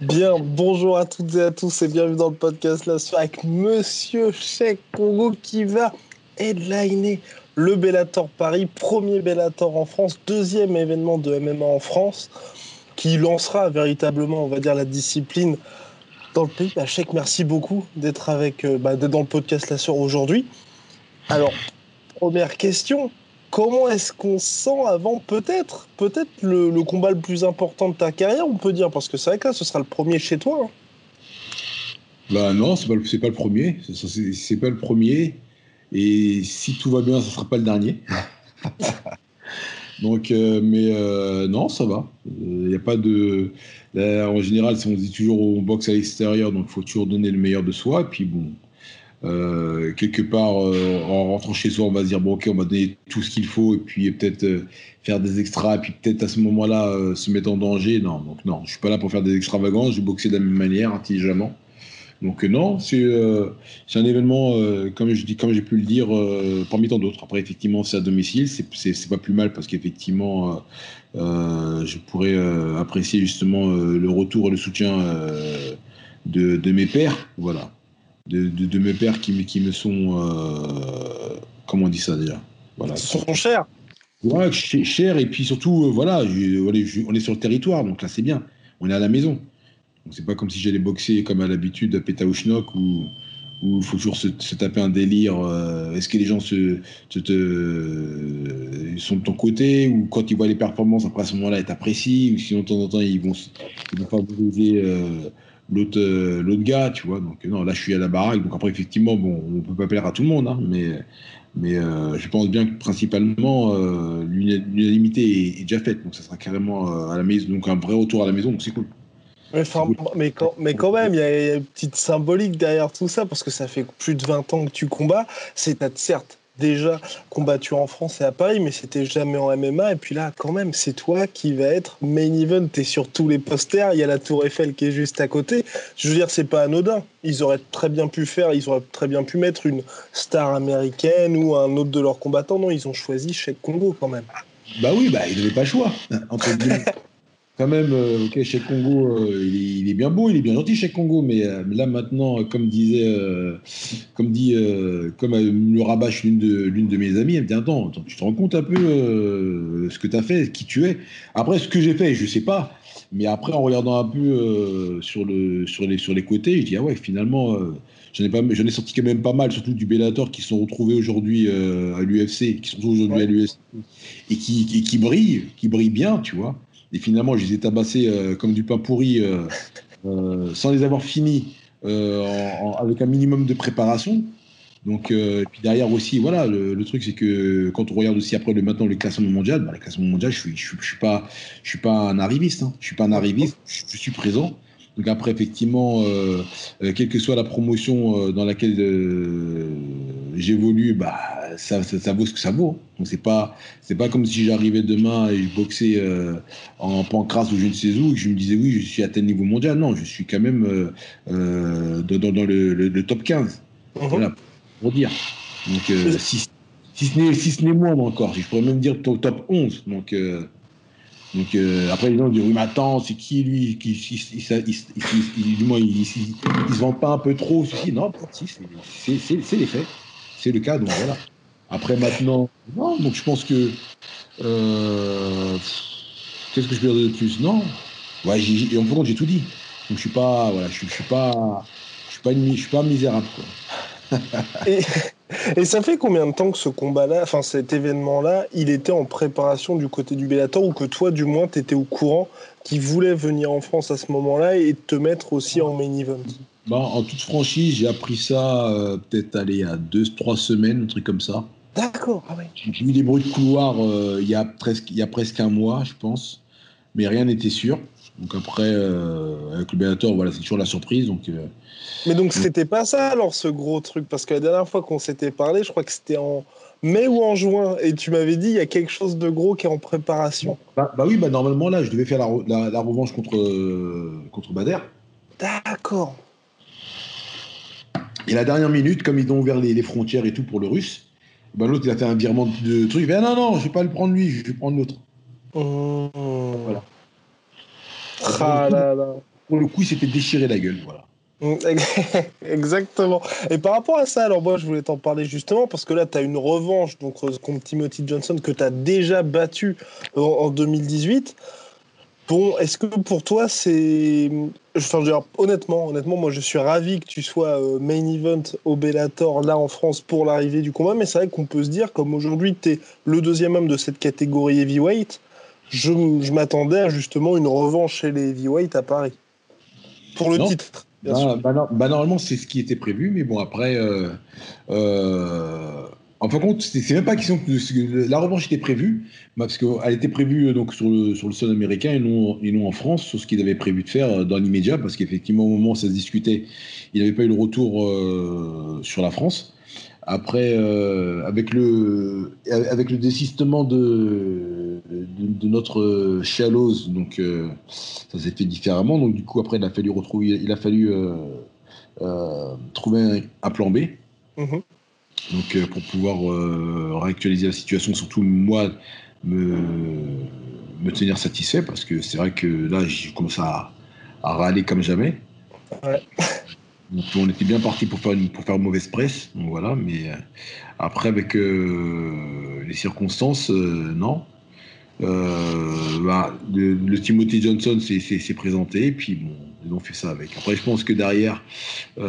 Bien, bonjour à toutes et à tous et bienvenue dans le podcast La soirée avec Monsieur Cheikh Congo qui va headliner le Bellator Paris, premier Bellator en France, deuxième événement de MMA en France qui lancera véritablement, on va dire, la discipline dans le pays. Bah, Cheikh, merci beaucoup d'être avec, euh, bah, dans le podcast La soirée aujourd'hui. Alors, première question, comment est-ce qu'on sent avant peut-être peut-être le, combat le plus important de ta carrière, on peut dire, parce que c'est vrai que là, ce sera le premier chez toi. hein. Bah non, c'est pas, le- premier. C'est pas le premier. Et si tout va bien, ça sera pas le dernier. Donc, euh, mais euh, non, ça va. Il n'y a pas de. là, en général, si on dit toujours on boxe à l'extérieur, donc il faut toujours donner le meilleur de soi. Et puis bon, euh, quelque part, euh, en rentrant chez soi, on va se dire bon, ok, on va donner tout ce qu'il faut, et puis peut-être euh, faire des extras, et puis peut-être à ce moment-là euh, se mettre en danger. Non, donc non, je suis pas là pour faire des extravagances. J'ai boxé de la même manière, intelligemment. Donc euh, non, c'est euh, c'est un événement, euh, comme je dis, comme j'ai pu le dire, euh, parmi tant d'autres. Après, effectivement, c'est à domicile, c'est- pas plus mal parce qu'effectivement, je pourrais apprécier justement le retour et le soutien de, de mes pères, voilà, de, de, de mes pères qui, me- qui me sont, comment on dit ça déjà, voilà, sont chers. Ouais, ch- cher et puis surtout, voilà, je- on est sur le territoire, donc là c'est bien, on est à la maison. C'est pas comme si j'allais boxer comme à l'habitude à Pétaouchnok où où il faut toujours se, taper un délire. euh, Est-ce que les gens se, te, sont de ton côté ou quand ils voient les performances après à ce moment-là ils t'apprécient ou sinon de temps en temps ils vont ils vont favoriser euh, l'autre euh, l'autre gars, tu vois. Donc non, là je suis à la baraque. Donc après effectivement bon, on peut pas plaire à tout le monde, hein, mais mais je pense bien que principalement, l'una- l'unanimité est, est déjà faite. Donc, ça sera carrément à la maison. Donc, un vrai retour à la maison. Donc, c'est cool. Mais, enfin, mais, quand, mais quand même, il y, a une petite symbolique derrière tout ça, parce que ça fait plus de 20 ans que tu combats. C'est certes déjà combattu en France et à Paris, mais c'était jamais en MMA. Et puis là, quand même, c'est toi qui va être main event. T'es sur tous les posters. Il y a la Tour Eiffel qui est juste à côté. Je veux dire, c'est pas anodin. Ils auraient très bien pu faire, ils auraient très bien pu mettre une star américaine ou un autre de leurs combattants. Non, ils ont choisi Cheikh Congo quand même. Bah oui, bah, il n'avait pas le choix. Entre guillemets. Quand même, euh, ok, chez Congo, euh, il, est, il est bien beau, il est bien gentil chez Congo, mais euh, là maintenant, comme disait, comme dit, comme le rabâche l'une de, l'une de mes amies, elle me dit attends, attends, tu te rends compte un peu ce que tu as fait, qui tu es? Après, ce que j'ai fait, je sais pas, mais après en regardant un peu euh, sur le, sur les, sur les côtés, je dis ah ouais, finalement, euh, j'en ai pas, j'en ai sorti quand même pas mal, surtout du Bellator qui se sont retrouvés aujourd'hui euh, à l'UFC, qui sont aujourd'hui Ouais. à l'UFC et qui, qui, qui brillent, qui brillent bien, tu vois. Et finalement, je les ai tabassés euh, comme du pain pourri, euh, euh, sans les avoir finis, en- en- avec un minimum de préparation. Donc, et puis derrière aussi, voilà, le, le truc, c'est que quand on regarde aussi après le, maintenant le classement mondial, bah, le classement mondial, je suis, je, suis- je suis pas, je suis pas un arriviste, hein. je suis pas un arriviste, je, je suis présent. Donc après, effectivement, euh, euh, quelle que soit la promotion euh, dans laquelle j'évolue, bah, ça, ça, ça vaut ce que ça vaut. Donc c'est pas, c'est pas comme si j'arrivais demain et je boxais euh, en pancrace ou je ne sais où et que je me disais oui, je suis à tel niveau mondial. Non, je suis quand même euh, euh, dans, le, le- le top 15. Mhm. Voilà, pour dire. Donc euh, si, si ce n'est si ce n'est moins encore, je pourrais même dire top, top 11. Donc donc après les gens disent oui mais attends c'est qui lui qui il, du moins, il, se vend pas un peu trop non si c'est les faits c'est le cas donc voilà. Après maintenant non donc je pense que euh, qu'est-ce que je peux dire de plus? Non. Ouais en compte, j'ai tout dit. Donc je suis pas voilà je suis, pas je suis pas une je suis pas misérable Et, ça fait combien de temps que ce combat-là, enfin cet événement-là, il était en préparation du côté du Bellator ou que toi, du moins, tu étais au courant qu'il voulait venir en France à ce moment-là et te mettre aussi en main event? Bah, En toute franchise, j'ai appris ça euh, peut-être aller à deux, trois semaines, un truc comme ça. D'accord, ah J'ai eu des bruits de couloir euh, il, y a presque, il y a presque un mois, je pense, mais rien n'était sûr. Donc après, euh, avec le Bellator, voilà, c'est toujours la surprise. Donc, euh, Mais donc c'était pas ça alors ce gros truc? Parce que la dernière fois qu'on s'était parlé, je crois que c'était en mai ou en juin, et tu m'avais dit il y a quelque chose de gros qui est en préparation. Bah, bah oui, bah normalement là, je devais faire la, la, revanche contre, contre Bader. D'accord. Et la dernière minute, comme ils ont ouvert les, les frontières et tout pour le russe, bah, l'autre il a fait un virement de truc. Il fait, ah, non, non, je vais pas le prendre lui, je vais prendre l'autre. Voilà. Ah pour le coup, il s'était déchiré la gueule, voilà. Exactement. Et par rapport à ça, alors moi je voulais t'en parler justement parce que là tu as une revanche donc contre Timothy Johnson que tu as déjà battu en, 2018. Bon, est-ce que pour toi c'est enfin dire, honnêtement, honnêtement moi je suis ravi que tu sois euh, main event au Bellator là en France pour l'arrivée du combat mais c'est vrai qu'on peut se dire comme aujourd'hui tu es le deuxième homme de cette catégorie heavyweight, je, m'attendais à justement une revanche chez les heavyweight à Paris. Pour le titre. Bah, bah, bah, normalement, c'est ce qui était prévu, mais bon, après. Euh, euh, en fin de compte, c'est même pas question que la revanche était prévue, parce qu'elle était prévue euh, donc sur le, sur le sol américain et non, et non en France, sur ce qu'il avait prévu de faire dans l'immédiat, parce qu'effectivement, au moment où ça se discutait, il n'avait pas eu le retour sur la France. Après, euh, avec, le, avec le désistement de, de, notre Chalose, donc euh, ça s'est fait différemment. Donc du coup, après, il a fallu retrouver, il a fallu euh, trouver un, plan B. Mhm. Donc pour pouvoir réactualiser la situation, surtout moi me, me tenir satisfait parce que c'est vrai que là, je commence à, à râler comme jamais. Ouais on était bien parti pour faire une, pour faire mauvaise presse, voilà. Mais euh, après avec euh, les circonstances, euh, non. Bah, le, Timothy Johnson s'est présenté et puis bon, ils ont fait ça avec. Après, je pense que derrière, il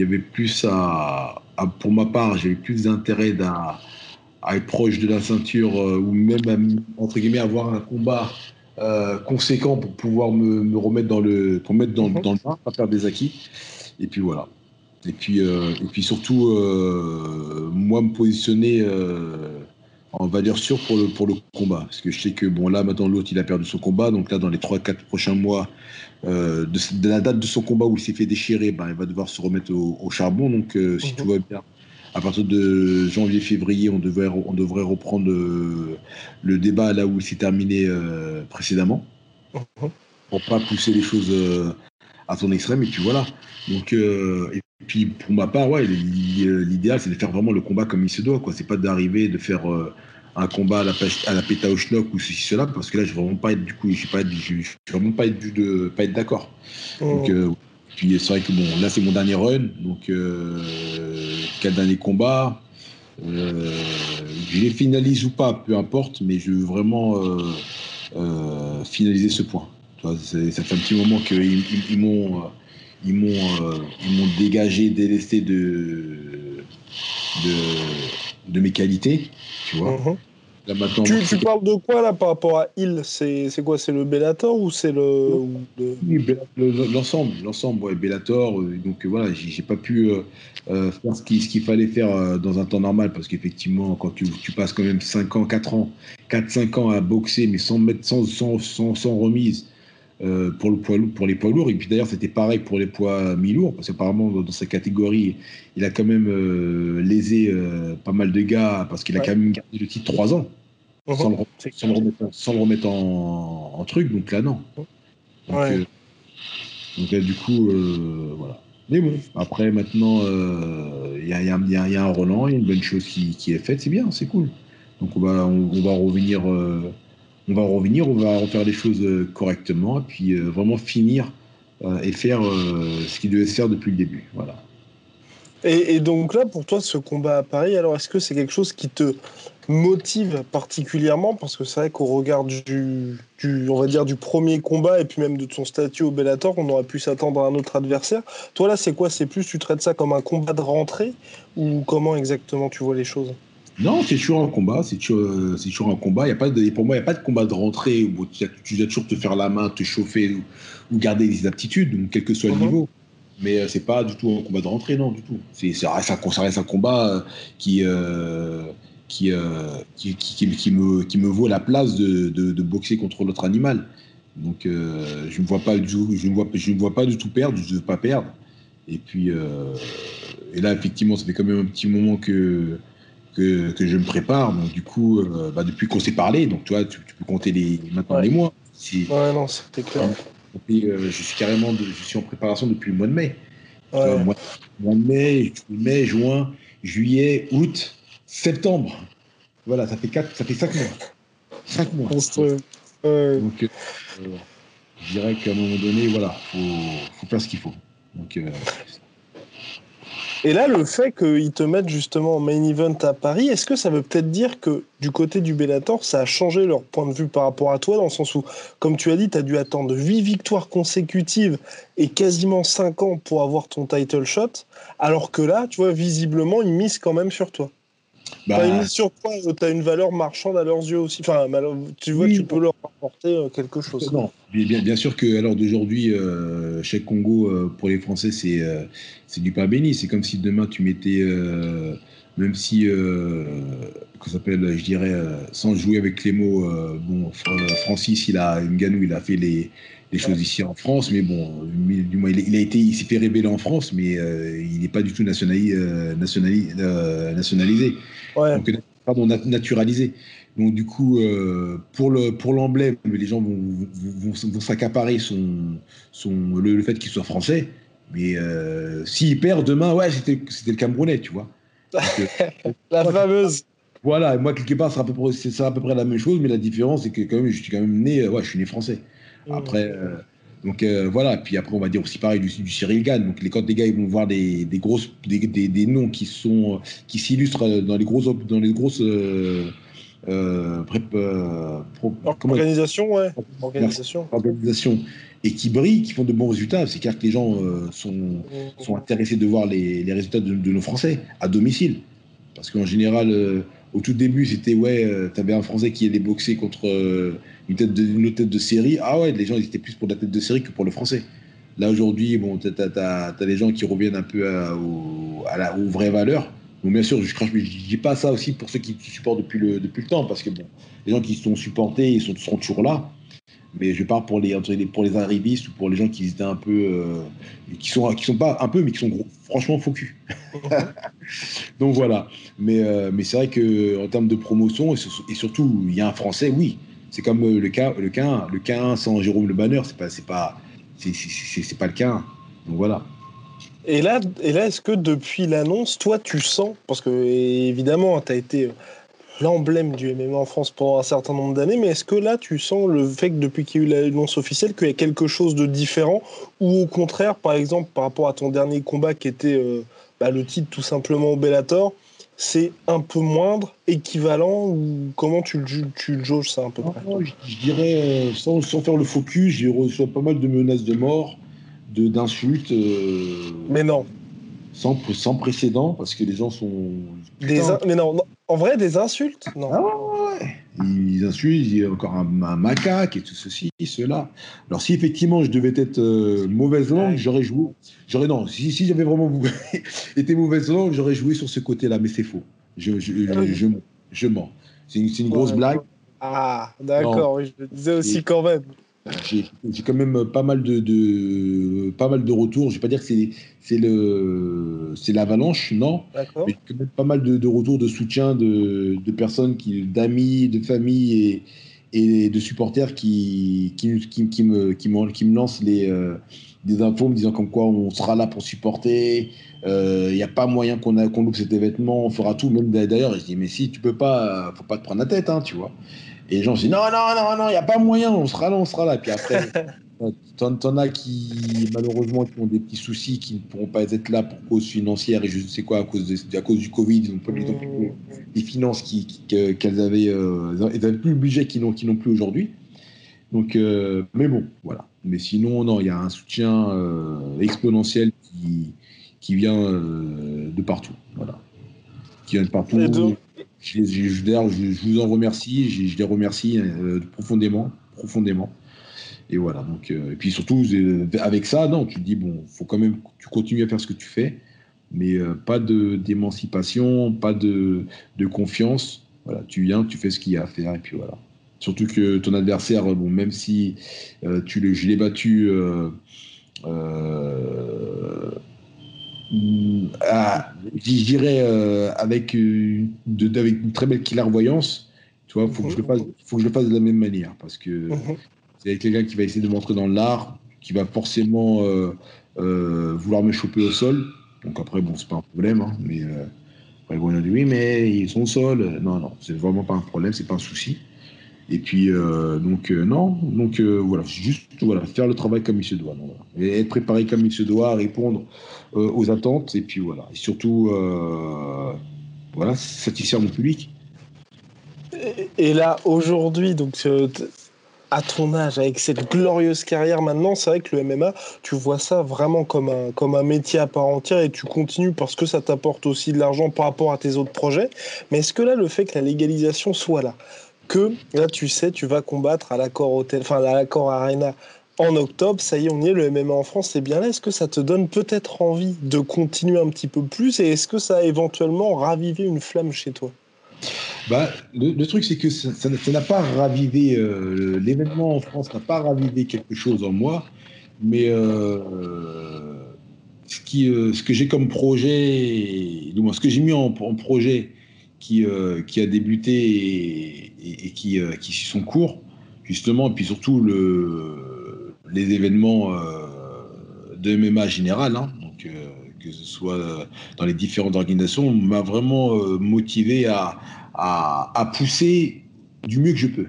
y avait plus à, pour ma part, j'avais plus d'intérêt à, être proche de la ceinture ou même entre guillemets avoir un combat euh, conséquent pour pouvoir me, remettre dans le, pour mettre dans, mhm. dans le bain, pas perdre des acquis. Et puis voilà. Et puis, euh, et puis surtout, euh, moi, me positionner en valeur sûre pour le, pour le combat. Parce que je sais que, bon, là, maintenant, l'autre, il a perdu son combat. Donc là, dans les 3-4 prochains mois, de, la date de son combat où il s'est fait déchirer, ben, il va devoir se remettre au, charbon. Donc, si mhm. tout va bien, à partir de janvier-février, on devrait, on devrait reprendre euh, le, débat là où il s'est terminé euh, précédemment, mhm. pour pas pousser les choses euh, à son extrême. Et puis voilà. Donc, et puis pour ma part, ouais, l'idéal c'est de faire vraiment le combat comme il se doit. Quoi. C'est pas d'arriver de faire un combat à la, à la péta au schnock ou ceci cela, parce que là je vais vraiment pas être du coup, je vais pas vraiment pas être de pas être d'accord. Mhm. Donc puis c'est vrai que bon, là c'est mon dernier run, donc euh, quel dernier combat. Euh, je les finalise ou pas, peu importe, mais je veux vraiment euh, euh, finaliser ce point. Ça fait un petit moment qu'ils ils, m'ont ils m'ont dégagé, délesté de, de, de mes qualités, tu vois. Tu, parles de quoi là par rapport à il C'est quoi C'est le Bellator ou c'est le. L'ensemble, l'ensemble, ouais, Bellator. Euh, donc voilà, j'ai pas pu euh, euh, faire ce qu'il fallait faire dans un temps normal parce qu'effectivement, quand tu, tu, passes quand même 5 ans, 4 ans, 4-5 ans à boxer, mais sans, mettre, sans, sans, sans, remise. Pour, le poids, pour les poids lourds. Et puis d'ailleurs, c'était pareil pour les poids mi-lourds, parce qu'apparemment, dans, sa catégorie, il a quand même lésé pas mal de gars, parce qu'il a quand même gardé le titre 3 ans. Uh-huh. sans, le remettre, en, truc. Donc là, non. Donc, euh, là, du coup, euh, voilà. Mais bon, après, maintenant, il y, a, un Roland, il y a une bonne chose qui, est faite, c'est bien, c'est cool. Donc on va, on, va revenir, euh, on va revenir, on va refaire les choses correctement, et puis vraiment finir et faire ce qu'il devait se faire depuis le début. Voilà. Et, donc là, pour toi, ce combat à Paris, alors est-ce que c'est quelque chose qui te motive particulièrement? Parce que c'est vrai qu'au regard du, on va dire, du premier combat et puis même de ton statut au Bellator, on aurait pu s'attendre à un autre adversaire. Toi là, c'est quoi? C'est plus, tu traites ça comme un combat de rentrée? Ou comment exactement tu vois les choses? Non, c'est toujours un combat. C'est toujours, toujours, un combat. Y a pas de, pour moi, il n'y a pas de combat de rentrée où tu, dois toujours te faire la main, te chauffer ou, garder des aptitudes, quel que soit le uh-huh. niveau. Mais euh, c'est pas du tout un combat de rentrée, non, du tout. C'est, ça, reste un, combat euh, qui, euh, qui, qui, qui, me, qui me vaut la place de, de, boxer contre l'autre animal. Donc je ne vois pas du tout, je ne vois, je ne vois pas du tout perdre, je ne veux pas perdre. Et puis et là effectivement, ça fait quand même un petit moment que que, que je me prépare. Donc du coup, bah, depuis qu'on s'est parlé, donc toi, tu, tu peux compter les maintenant les mois. Si, ouais, non, c'était clair. Euh, je suis carrément de, je suis en préparation depuis le mois de mai. mois, de mai, mai, juin, juillet, août, septembre. Voilà, ça fait quatre, ça fait cinq mois. Cinq mois. Donc, euh, je dirais qu'à un moment donné, voilà, faut, faut faire ce qu'il faut. Donc, euh, et là, le fait qu'ils te mettent justement en main event à Paris, est-ce que ça veut peut-être dire que du côté du Bellator, ça a changé leur point de vue par rapport à toi, dans le sens où, comme tu as dit, tu as dû attendre 8 victoires consécutives et quasiment 5 ans pour avoir ton title shot, alors que là, tu vois, visiblement, ils misent quand même sur toi. Bah... sur toi, euh, tu as une valeur marchande à leurs yeux aussi? Enfin, tu vois, tu peux leur apporter euh, quelque chose. Non, bien, bien sûr que l'heure d'aujourd'hui, euh, chez Congo, euh, pour les Français, c'est c'est du pain béni. C'est comme si demain tu mettais, même si, qu'on s'appelle, je dirais, sans jouer avec les mots, bon, Francis, il a, Nganou, il a fait les, les choses ici en France, mais bon, du moins, il, a été, il s'est fait révéler en France, mais il n'est pas du tout nationalisé. nationalisé donc, pardon, naturalisé. Donc du coup, euh, pour le pour l'emblème, les gens vont, vont, vont s'accaparer son, son le, fait qu'il soit français. Mais euh, s'il perd demain, ouais, c'était c'était le Camerounais, tu vois. Euh, la fameuse. Voilà, moi quelque part, c'est à peu près c'est à peu près la même chose, mais la différence c'est que quand même, je suis quand même né, ouais, je suis né français. Mmh. Après. Donc euh, voilà, puis après on va dire aussi pareil du, du Cyril Gann. Donc les, quand les gars ils vont voir des, des grosses des, des, des, noms qui sont qui s'illustrent dans les grosses dans les grosses euh, euh, euh organisation, ouais, organisation. organisation et qui brillent, qui font de bons résultats. C'est clair que les gens sont, sont intéressés de voir les, les résultats de, de, nos Français à domicile, parce qu'en général au tout début, c'était ouais, euh, tu avais un Français qui allait boxer contre euh, une, tête de, une autre tête de série. Ah ouais, les gens ils étaient plus pour la tête de série que pour le Français. Là aujourd'hui, bon, tu as, des gens qui reviennent un peu la, aux vraies valeurs. Bon, bien sûr, je ne dis pas ça aussi pour ceux qui supportent depuis le, depuis le temps, parce que bon, les gens qui sont supportés, ils sont, toujours là mais je parle pour les, pour les arrivistes ou pour les gens qui étaient un peu euh, qui sont qui sont pas un peu mais qui sont franchement faux cul. donc voilà. Mais euh, mais c'est vrai que en termes de promotion et, surtout il y a un français oui. C'est comme euh, le cas le cas le cas sans Jérôme Le Banner c'est pas c'est pas c'est pas le cas donc voilà. Et là, et là est-ce que depuis l'annonce, toi, tu sens, parce que évidemment, tu as été l'emblème du MMA en France pendant un certain nombre d'années, mais est-ce que là, tu sens le fait que depuis qu'il y a eu l'annonce officielle, qu'il y a quelque chose de différent, ou au contraire, par exemple, par rapport à ton dernier combat qui était euh, bah, le titre tout simplement au Bellator, c'est un peu moindre, équivalent, ou comment tu le, tu le jauges ça un peu près? Je, dirais, euh, sans, sans, faire le focus, j'ai reçu pas mal de menaces de mort, d'insultes. Euh, mais non. Sans, sans précédent, parce que les gens sont. Des mais non, en vrai, des insultes Non. Ah ouais, Ils insultent, il y a encore un, macaque et tout ceci, cela. Alors, si effectivement je devais être euh, mauvaise langue, j'aurais joué. J'aurais, non, si, si j'avais vraiment été mauvaise langue, j'aurais joué sur ce côté-là, mais c'est faux. Je, je, je, je, mens. C'est une, une, grosse blague. Ah, d'accord, oui, je le disais aussi quand même. J'ai quand même pas mal de, de, pas mal de retours. Je vais pas dire que c'est c'est le c'est l'avalanche, non. Mais quand même pas mal de, de, retours de soutien de, de personnes qui d'amis, de familles et, et de supporters qui qui, qui, qui me qui me qui me lancent les euh, des infos me disant comme quoi on sera là pour supporter. Il euh, n'y a pas moyen qu'on qu'on loupe cet événement. On fera tout. Même d'ailleurs, je dis mais si tu peux pas, faut pas te prendre la tête, hein, tu vois. Et les gens se disent non, non, non, non, il n'y a pas moyen, on sera là, on sera là. Puis après, T'en as qui, malheureusement, qui ont des petits soucis, qui ne pourront pas être là pour cause financière et je ne sais quoi, à cause, de, à cause du Covid. Ils n'ont pas les mmh. finances qu'elles qui, avaient. Euh, ils n'avaient plus le budget qu'ils n'ont plus aujourd'hui. Donc, euh, mais bon, voilà. Mais sinon, non, il y a un soutien euh, exponentiel qui, qui vient de partout. Voilà. Qui vient de partout. Je, vous en remercie. Je, les remercie profondément. profondément. Et voilà. Donc, euh, et puis surtout, avec ça, non, tu te dis, bon, faut quand même tu continues à faire ce que tu fais, mais euh, pas d'émancipation, pas de, de, confiance. Voilà, tu viens, tu fais ce qu'il y a à faire, et puis voilà. Surtout que ton adversaire, bon, même si euh, tu le, je l'ai battu je dirais avec, de, avec une très belle clairvoyance, tu vois, faut que je le fasse, faut que je le fasse de la même manière parce que mhm. C'est quelqu'un qui va essayer de montrer dans l'art, qui va forcément euh, euh, vouloir me choper au sol. Donc après, bon, c'est pas un problème, hein, mais euh, après, on a dit oui, mais ils sont au sol. Non, non, c'est vraiment pas un problème, c'est pas un souci. Et puis, donc, non, donc voilà, juste voilà, faire le travail comme il se doit. et être préparé comme il se doit, répondre aux attentes, et puis voilà. Et surtout, voilà, satisfaire mon public. Et là, aujourd'hui, donc, à ton âge, avec cette glorieuse carrière maintenant, c'est vrai que le MMA, tu vois ça vraiment comme un, comme un métier à part entière et tu continues parce que ça t'apporte aussi de l'argent par rapport à tes autres projets. Mais est-ce que là, le fait que la légalisation soit là, que là, tu sais, tu vas combattre à l'accord hôtel, enfin à l'accord Arena en octobre, ça y est, on y est, le MMA en France, c'est bien là. Est-ce que ça te donne peut-être envie de continuer un petit peu plus et est-ce que ça a éventuellement ravivé une flamme chez toi? Bah, le, truc, c'est que ça n'a pas ravivé, euh, l'événement en France n'a pas ravivé quelque chose en moi, mais euh, ce, qui, euh, ce que j'ai comme projet, du moins ce que j'ai mis en, projet qui, qui a débuté qui, qui suit son cours, justement, et puis surtout le, les événements de MMA général, hein, donc que ce soit dans les différentes organisations, m'a vraiment motivé à, à, pousser du mieux que je peux.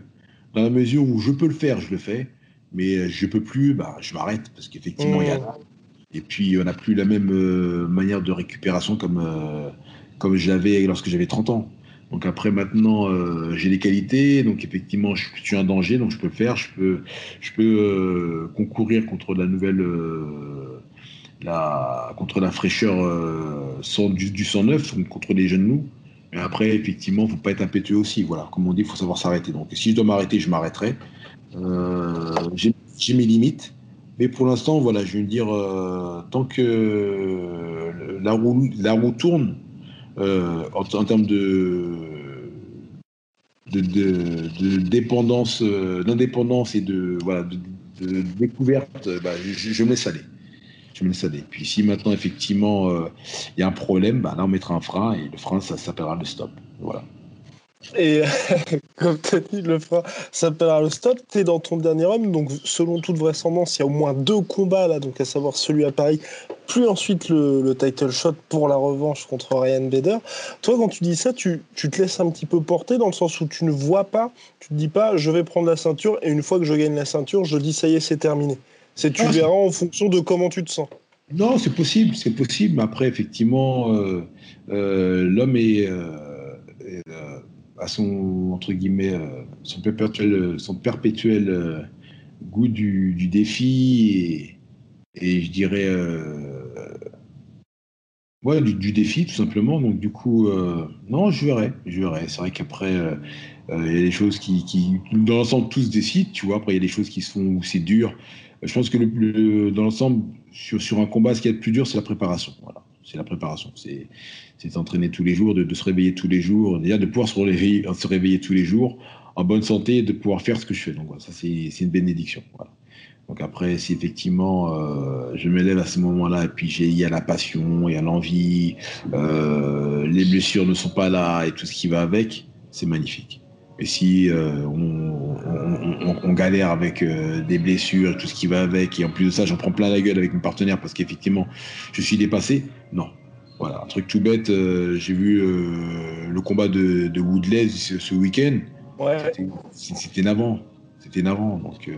Dans la mesure où je peux le faire, je le fais, mais je peux plus, bah, je m'arrête parce qu'effectivement, il y a. Mmh. Et puis, on n'a plus la même euh, manière de récupération comme, euh, comme j'avais lorsque j'avais 30 ans. Donc après, maintenant, euh, j'ai des qualités, donc effectivement, je, suis un danger, donc je peux faire, je peux, je peux concourir contre la nouvelle, la, contre la fraîcheur du, du 109, contre les jeunes loups. Mais après, effectivement, faut pas être impétueux aussi. Voilà, comme on dit, il faut savoir s'arrêter. Donc, si je dois m'arrêter, je m'arrêterai. Euh, j'ai mes limites. Mais pour l'instant, voilà, je veux dire, euh, tant que la roue, la roue tourne, euh, en, termes de, de, dépendance, d'indépendance et de, découverte, bah, je, je me laisse aller je me laisse aller. Puis si maintenant, effectivement, euh, il y a un problème, bah, là, on mettra un frein et le frein, ça s'appellera le stop. Voilà. Et comme dit, le frein s'appellera le stop. Tu es dans ton dernier homme, donc selon toute vraisemblance, il y a au moins deux combats là, donc à savoir celui à Paris, plus ensuite le, title shot pour la revanche contre Ryan Bader. Toi, quand tu dis ça, tu, tu, te laisses un petit peu porter dans le sens où tu ne vois pas, tu te dis pas, je vais prendre la ceinture et une fois que je gagne la ceinture, je dis ça y est, c'est terminé. C'est tu verras en fonction de comment tu te sens. Non, c'est possible, c'est possible. Mais après, effectivement, euh, euh, l'homme est, euh, à son entre guillemets son perpétuel, son perpétuel goût du, défi et, je dirais ouais du, défi tout simplement. Donc du coup, non, je verrai, je verrai. C'est vrai qu'après. il y a des choses qui, qui dans l'ensemble, tous décident, tu vois. Après, il y a des choses qui se font où c'est dur. Je pense que le, dans l'ensemble, sur, sur, un combat, ce qui est le plus dur, c'est la préparation. Voilà. C'est la préparation. C'est s'entraîner tous les jours, de, se réveiller tous les jours, déjà de pouvoir se réveiller, se réveiller tous les jours en bonne santé de pouvoir faire ce que je fais. Donc ça, c'est une bénédiction. Voilà. Donc après, si effectivement euh, je m'élève à ce moment-là et puis il y a la passion, il y a l'envie, euh, les blessures ne sont pas là et tout ce qui va avec, c'est magnifique. Et si euh, on, galère avec des blessures tout ce qui va avec, et en plus de ça, j'en prends plein la gueule avec mon partenaire parce qu'effectivement, je suis dépassé, non. Voilà, un truc tout bête, euh, j'ai vu le combat de, de Woodley ce, week-end. Ouais. C'était navrant. C'était navrant. Donc,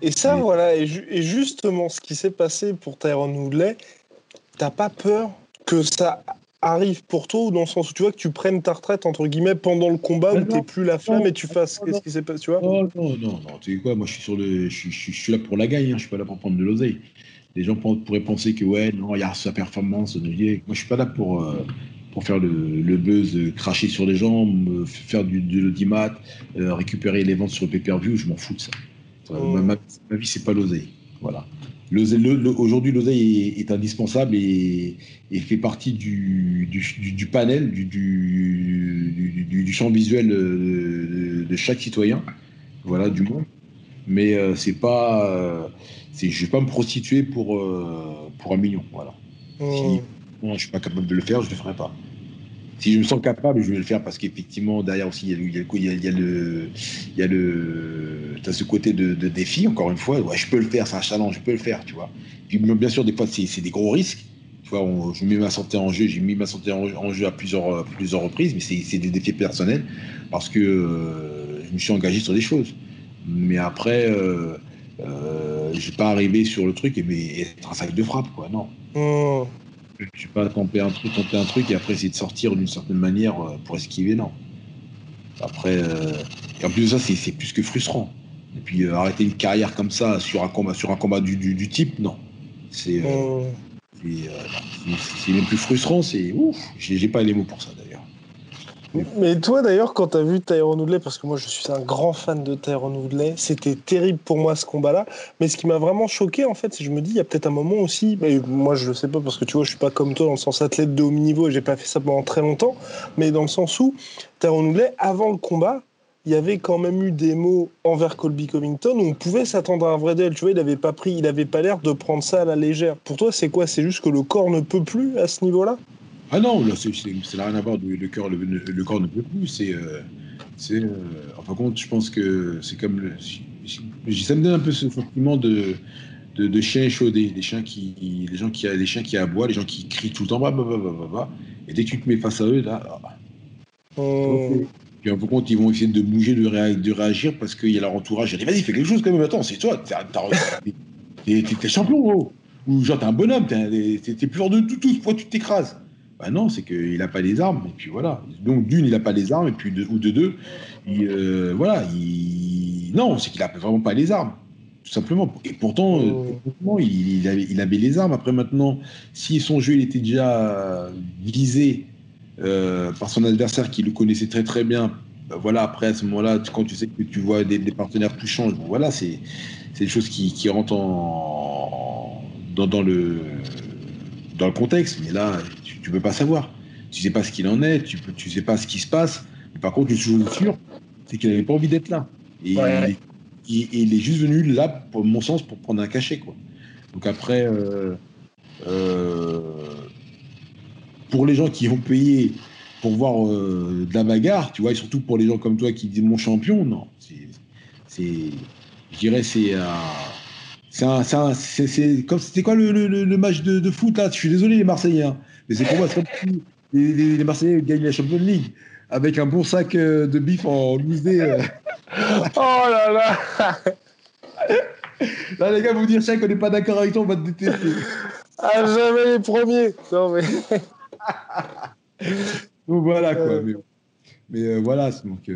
Et ça, voilà, et, justement, ce qui s'est passé pour Tyrone Woodley, t'as pas peur que ça arrive pour toi ou dans le sens où tu vois que tu prennes ta retraite entre guillemets pendant le combat où t'es plus la flamme et tu fasses qu'est-ce qui s'est passé tu vois? Non non non tu sais quoi moi je suis sur le je, suis là pour la gagne hein, je suis pas là pour prendre de l'oseille les gens pourraient penser que ouais non il y a sa performance moi je suis pas là pour euh, pour faire le, le, buzz, cracher sur les gens, faire du, de l'audimat, euh, récupérer les ventes sur le pay-per-view, je m'en fous de ça. Oh. Ma, vie, c'est pas l'oseille. Voilà. Aujourd'hui, l'oseille est, indispensable et, fait partie du, du, panel, du, du, champ visuel de, chaque citoyen, voilà, du monde. Mais euh, c'est pas, euh, je vais pas me prostituer pour euh, pour un million, voilà. Oh. Si je suis pas capable de le faire, je le ferai pas si je me sens capable, je vais le faire parce qu'effectivement, derrière aussi, il y a, il y a, le. Il y a le. As ce côté de, défi, encore une fois. Ouais, je peux le faire, c'est un challenge, je peux le faire, tu vois. Puis, bien sûr, des fois, c'est des gros risques. Tu vois, je mets ma santé en jeu, j'ai mis ma santé en, jeu à plusieurs, plusieurs reprises, mais c'est des défis personnels parce que euh, je me suis engagé sur des choses. Mais après, euh, euh, je vais pas arriver sur le truc et, mais, être un sac de frappe, quoi, non. Oh. Je ne suis pas tenter un truc, tenter un truc et après essayer de sortir d'une certaine manière euh, pour esquiver, non. Après, euh, et en plus de ça, c'est plus que frustrant. Et puis euh, arrêter une carrière comme ça sur un combat, sur un combat du, du, type, non. C'est oh. c'est même plus frustrant, c'est ouf. J'ai pas les mots pour ça d'ailleurs. Mais toi d'ailleurs, quand tu as vu Tyrone Woodley, parce que moi je suis un grand fan de Tyrone Woodley, c'était terrible pour moi ce combat-là. Mais ce qui m'a vraiment choqué en fait, c'est que je me dis, il y a peut-être un moment aussi, mais moi je le sais pas parce que tu vois, je suis pas comme toi dans le sens athlète de haut niveau et j'ai pas fait ça pendant très longtemps, mais dans le sens où Tyrone Woodley, avant le combat, il y avait quand même eu des mots envers Colby Covington où on pouvait s'attendre à un vrai duel. Tu vois, il avait pas pris, il avait pas l'air de prendre ça à la légère. Pour toi, c'est quoi? C'est juste que le corps ne peut plus à ce niveau-là? Ah non, là, ça n'a rien à voir. Le, cœur, le, corps ne peut plus. C'est, euh, c'est, euh, en compte, je pense que c'est comme. Le, ça me donne un peu ce sentiment de, de, de chien échaudé. Les chiens qui, les gens qui, les chiens qui aboient, les gens qui crient tout le temps, bah, bah, bah, bah, bah, et dès que tu te mets face à eux, là. Ah. Oh. Puis en compte, ils vont essayer de bouger, de, de réagir parce qu'il y a leur entourage. Ils vas-y, fais quelque chose quand même. Attends, c'est toi. T'es, t'es, champion, gros. Ou genre, t'es un bonhomme. T'es, t'es, plus fort de tout, tout. Pourquoi tu t'écrases bah non, c'est qu'il n'a pas les armes. Et puis voilà. Donc d'une, il n'a pas les armes, et puis de, ou de deux, il, euh, voilà, il... non, c'est qu'il n'a vraiment pas les armes, tout simplement. Et pourtant, oh. il, avait, il, avait, les armes. Après maintenant, si son jeu il était déjà visé euh, par son adversaire qui le connaissait très très bien, bah voilà, après à ce moment-là, quand tu sais que tu vois des, partenaires tout change, bon, voilà, c'est des choses qui, qui rentrent en, dans, dans, le dans le contexte. Mais là, tu peux pas savoir. Tu sais pas ce qu'il en est, tu peux, tu sais pas ce qui se passe. Mais par contre, une chose sûr, c'est qu'il n'avait pas envie d'être là. Et, il est, juste venu là, pour mon sens, pour prendre un cachet, quoi. Donc après, euh, euh, pour les gens qui ont payé pour voir euh, de la bagarre, tu vois, et surtout pour les gens comme toi qui disent mon champion, non, c'est, je dirais, c'est c'est comme c'était quoi le, le, match de, de, foot là? Je suis désolé les Marseillais, hein. Mais c'est pour moi, c'est comme si les, les, Marseillais gagnent la Champions League avec un bon sac euh, de bif en lusé. Euh. oh là là Là, les gars, vous dire, ça qu'on n'est pas d'accord avec toi, on va te détester. Ah, jamais les premiers Non, mais. donc voilà, quoi. Mais, mais euh, voilà, donc.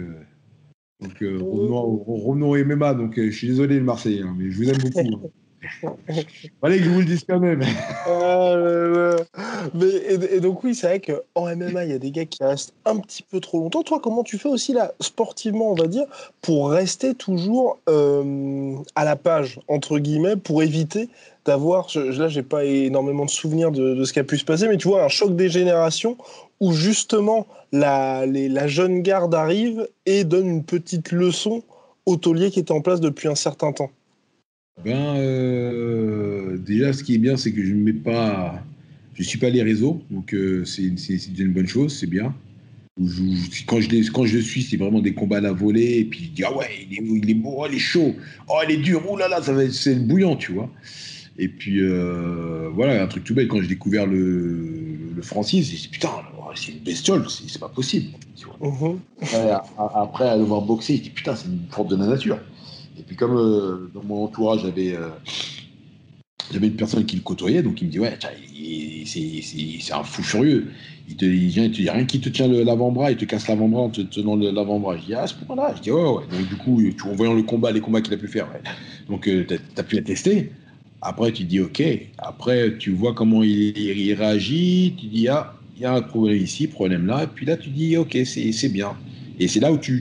donc revenons, revenons, au MMA. Donc, je suis désolé, les Marseillais, hein, mais je vous aime beaucoup. Hein. Fallait que je vous le dise quand même. Ah, mais, et, donc oui, c'est vrai qu'en MMA, il y a des gars qui restent un petit peu trop longtemps. Toi, comment tu fais aussi là, sportivement, on va dire, pour rester toujours euh, à la page, entre guillemets, pour éviter d'avoir, là, j'ai pas énormément de souvenirs de, ce qui a pu se passer, mais tu vois, un choc des générations où justement la, la jeune garde arrive et donne une petite leçon au taulier qui était en place depuis un certain temps. Ben, euh, déjà, ce qui est bien, c'est que je ne mets pas. Je suis pas les réseaux, donc euh, c'est une bonne chose, c'est bien. quand, je, quand je suis, c'est vraiment des combats à la volée, et puis je dis Ah ouais, il est, il est beau, oh, il est chaud, oh, il est dur, oh là là, ça va c'est bouillant, tu vois. Et puis, euh, voilà, un truc tout bête, quand j'ai découvert le, le Francis, j'ai dit Putain, c'est une bestiole, c'est pas possible. Tu vois. Mm-hmm. après, à devoir boxer, j'ai dit Putain, c'est une force de la nature. Et puis comme euh, dans mon entourage, j'avais j'avais une personne qui le côtoyait, donc il me dit ouais, c'est un fou furieux. Il te, il vient, il te dit rien qui te tient l'avant-bras, il te casse l'avant-bras en te tenant l'avant-bras. Je dis ah, ce point-là, je dis ouais, ouais. Donc du coup, tu, en voyant le combat, les combats qu'il a pu faire, donc tu as, pu la tester. Après, tu dis ok. Après, tu vois comment il, il réagit. Tu dis ah, il y a un problème ici, problème là. Et puis là, tu dis ok, c'est bien. Et c'est là où tu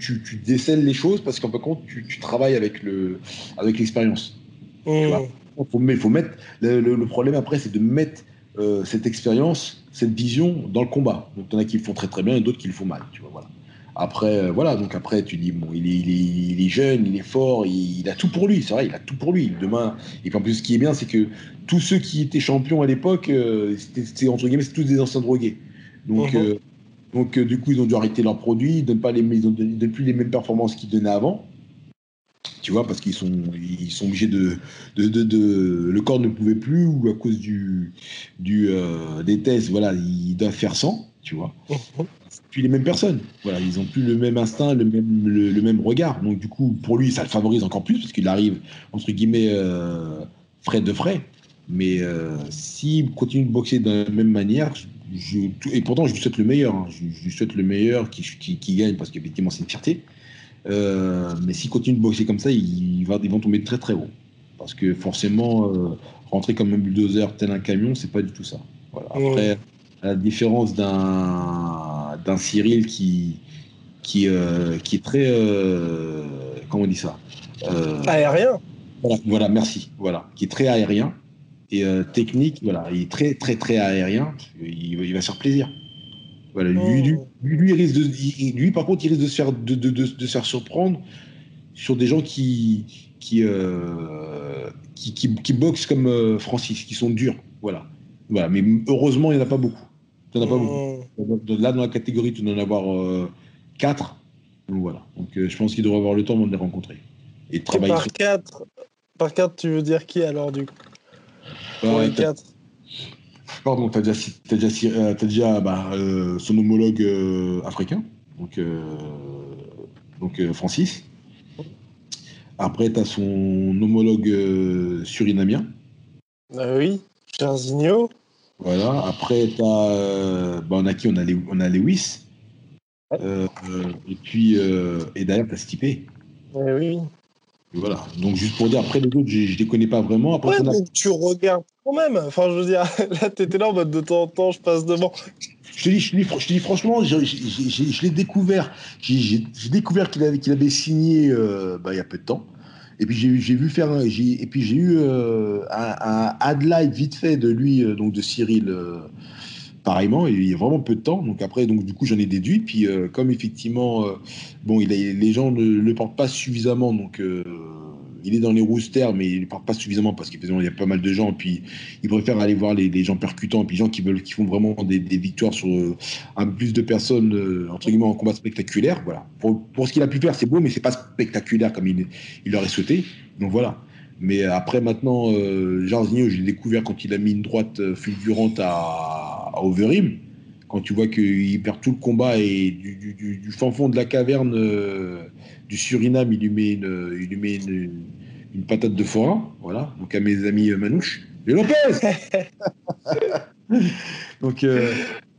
Tu, tu, décèles les choses parce qu'en fin de compte, tu, tu, travailles avec le avec l'expérience. Il faut, faut, mettre le, le, le problème après, c'est de mettre euh, cette expérience, cette vision dans le combat. Donc, il y en a qui le font très très bien et d'autres qui le font mal. Tu vois, voilà. Après, euh, voilà, donc après, tu dis, bon, il est, il est, il est jeune, il est fort, il, il, a tout pour lui, c'est vrai, il a tout pour lui. Demain, et puis en plus, ce qui est bien, c'est que tous ceux qui étaient champions à l'époque, euh, c'était entre guillemets, c'est tous des anciens drogués. Donc, uh -huh. euh, donc euh, du coup, ils ont dû arrêter leurs produits, ils donnent pas les, ils ont donné plus les mêmes performances qu'ils donnaient avant. Tu vois, parce qu'ils sont, ils sont obligés de, de, de, de, le corps ne pouvait plus ou à cause du, du euh, des tests, voilà, ils doivent faire sans, tu vois. -huh puis les mêmes personnes. Voilà, ils ont plus le même instinct, le même, le, le, même regard. Donc du coup, pour lui, ça le favorise encore plus parce qu'il arrive entre guillemets euh, frais de frais. Mais euh, s'il continue de boxer de la même manière, je, et pourtant je lui souhaite le meilleur, hein. je, je, lui souhaite le meilleur qui, qui, qui gagne parce qu'effectivement c'est une fierté. Euh, mais s'il continue de boxer comme ça, il va, ils vont tomber très très haut. Parce que forcément, euh, rentrer comme un bulldozer tel un camion, c'est pas du tout ça. Voilà. Après, à la différence d'un Cyril qui qui euh, qui est très comment on dit ça? Aérien voilà, voilà, merci voilà qui est très aérien et euh, technique voilà il est très très très aérien il, il va se faire plaisir voilà lui, oh. lui, lui, lui, risque de, il, lui par contre il risque de se faire de, de, de, de se faire surprendre sur des gens qui qui, euh, qui, qui, qui boxent comme euh, Francis qui sont durs voilà voilà mais heureusement il n'y en a pas beaucoup tu n'en as pas beaucoup. Là, dans la catégorie, tu dois en avoir euh, 4. Donc voilà. Donc je pense qu'il devrait avoir le temps de les rencontrer. Et, travailler par 4, par 4, tu veux dire qui alors du coup? Pour les 4 Pardon, tu as déjà, as déjà, as euh, déjà bah, euh, son homologue euh, africain, donc, euh, donc Francis. Après, tu as son homologue surinamien. Ah oui, Jarzinho. Voilà. Après, as, euh, bah, on a qui? On a, les, on a Lewis. Et puis, et d'ailleurs, tu as Stipe. Eh oui. Voilà. Donc, juste pour dire, après, les autres, je ne les connais pas vraiment. Après, ouais, a... tu regardes quand même. Enfin, je veux dire, là, tu étais là en mode de temps en temps, je passe devant. Je te dis, je te dis, je te dis franchement, je, je, je, je l'ai découvert. J'ai découvert qu'il avait, qu'il avait signé euh, bah, il y a peu de temps. Et puis j'ai vu faire, et puis j'ai eu euh, un, un headline vite fait de lui, euh, donc de Cyril, pareillement. il y a vraiment peu de temps. Donc après, donc du coup j'en ai déduit. Puis euh, comme effectivement, bon, il les gens ne le portent pas suffisamment, donc il est dans les roosters, mais il ne parle pas suffisamment parce qu'il y a pas mal de gens. Puis, il préfère aller voir les, gens percutants, puis les gens qui veulent, qui font vraiment des, victoires sur euh, un plus de personnes euh, entre guillemets en combat spectaculaire. Voilà. Pour, ce qu'il a pu faire, c'est beau, mais c'est pas spectaculaire comme il, il souhaité. Donc voilà. Mais après, maintenant, euh, Jarzinho, je l'ai découvert quand il a mis une droite euh, fulgurante à, à Overeem. Quand tu vois qu'il perd tout le combat et du, du, du, fin fond de la caverne euh, du Suriname, il lui met une, il lui met une, une patate de forain. Voilà. Donc à mes amis euh, Manouche. Et Lopez Donc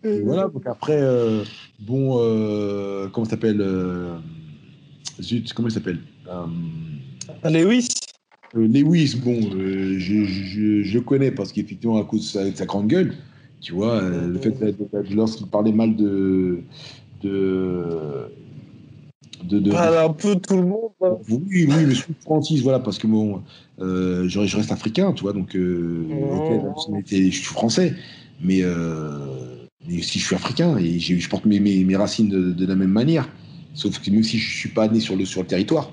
euh, voilà. Donc après, euh, bon, euh, comment s'appelle Zut, comment il s'appelle Lewis. Lewis, bon, je, je, je, connais parce qu'effectivement, à cause de sa, de sa grande gueule, tu vois, euh, le fait de, lorsqu'il parlait mal de. de de, de, un peu tout le monde. Hein. Oui, oui, mais Francis, voilà, parce que bon, euh, je, je, reste africain, tu vois, donc euh, je suis français, mais mais si je suis africain et je porte mes, mes, racines de, la même manière. Sauf que même si je suis pas né sur le, sur le territoire,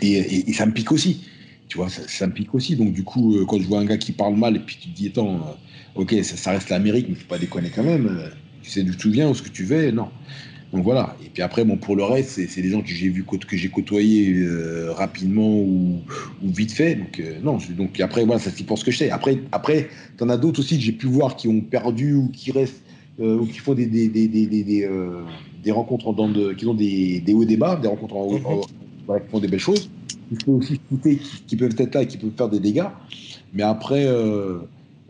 et, ça me pique aussi. Tu vois, ça, me pique aussi. Donc, du coup, euh, quand je vois un gars qui parle mal, et puis tu te dis, attends, euh, ok, ça, reste l'Amérique, mais faut pas déconner quand même. Euh, tu sais d'où tu viens, où ce que tu veux, non. Donc voilà. Et puis après, bon, pour le reste, c'est des gens que j'ai vu que j'ai côtoyés rapidement ou, vite fait. Donc non. Donc après, voilà, ça c'est pour ce que je sais. Après, après, en as d'autres aussi que j'ai pu voir qui ont perdu ou qui restent ou qui font des des, des, des, des rencontres dans de, qui ont des, hauts et des bas, des rencontres en, haut, mhm qui font des belles choses. Il faut aussi écouter qui, peuvent être là et qui peuvent faire des dégâts. Mais après, euh,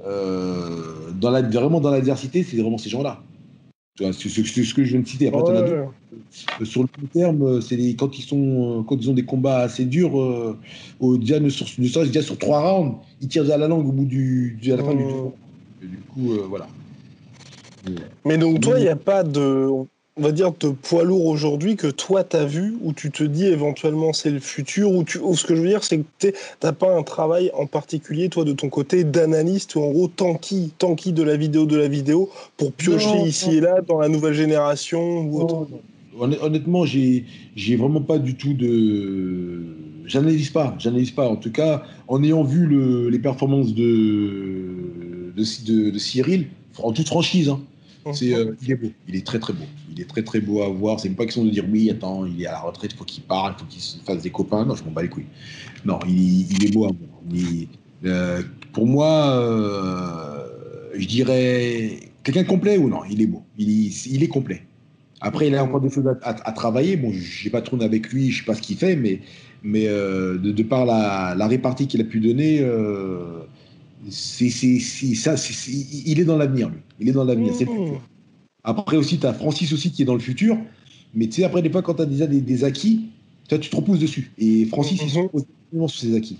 euh, dans la, vraiment dans l'adversité, c'est vraiment ces gens-là. C'est ce, que je viens de citer. Après, euh, Sur le long terme, c'est quand ils sont, quand ils ont des combats assez durs, au, déjà, ne, sur, déjà sur trois rounds, ils tirent à la langue au bout du, à la fin du tour. du coup, voilà. Mais donc toi, il n'y a pas de, on va dire, de poids lourd aujourd'hui que toi, tu as vu, où tu te dis éventuellement c'est le futur, ou, tu, ce que je veux dire, c'est que tu n'as pas un travail en particulier, toi, de ton côté, d'analyste, ou en gros, tanky, tanky de la vidéo de la vidéo, pour piocher ici et là dans la nouvelle génération ou autre? Honnêtement, j'ai vraiment pas du tout de. J'analyse pas, j'analyse pas. En tout cas, en ayant vu le, les performances de, de, de, Cyril, en toute franchise, hein, c'est, euh, il est beau, il est très très beau. Il est très très beau à voir. C'est pas question de dire oui, attends, il est à la retraite, il faut qu'il parle, il faut qu'il se fasse des copains. Non, je m'en bats les couilles. Non, il, est beau à voir. Euh, pour moi, euh, je dirais quelqu'un complet ou non Il est beau. Il, est complet. Après, il a encore des choses à, travailler. Bon, je n'ai pas tourné avec lui, je ne sais pas ce qu'il fait, mais, mais de, par la, la répartie qu'il a pu donner, c'est, ça, il est dans l'avenir, lui. Il est dans l'avenir, c'est mmh. Après aussi, tu as Francis aussi qui est dans le futur. Mais tu sais, après, des fois, quand tu as déjà des, acquis, tu te repousses dessus. Et Francis, il se repose sur ses acquis.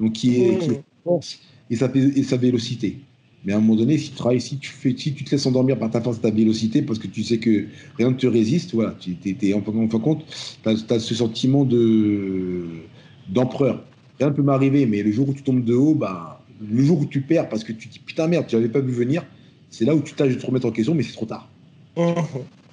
Donc, qui est, qui force et sa, et sa vélocité. Mais à un moment donné, si tu travailles, si tu, fais, si tu te laisses endormir par ta force et ta vélocité, parce que tu sais que rien ne te résiste, voilà, tu es, en fin de compte, tu as, ce sentiment de d'empereur. Rien ne peut m'arriver, mais le jour où tu tombes de haut, bah, le jour où tu perds parce que tu dis putain merde, tu n'avais pas vu venir, c'est là où tu tâches de te remettre en question, mais c'est trop tard.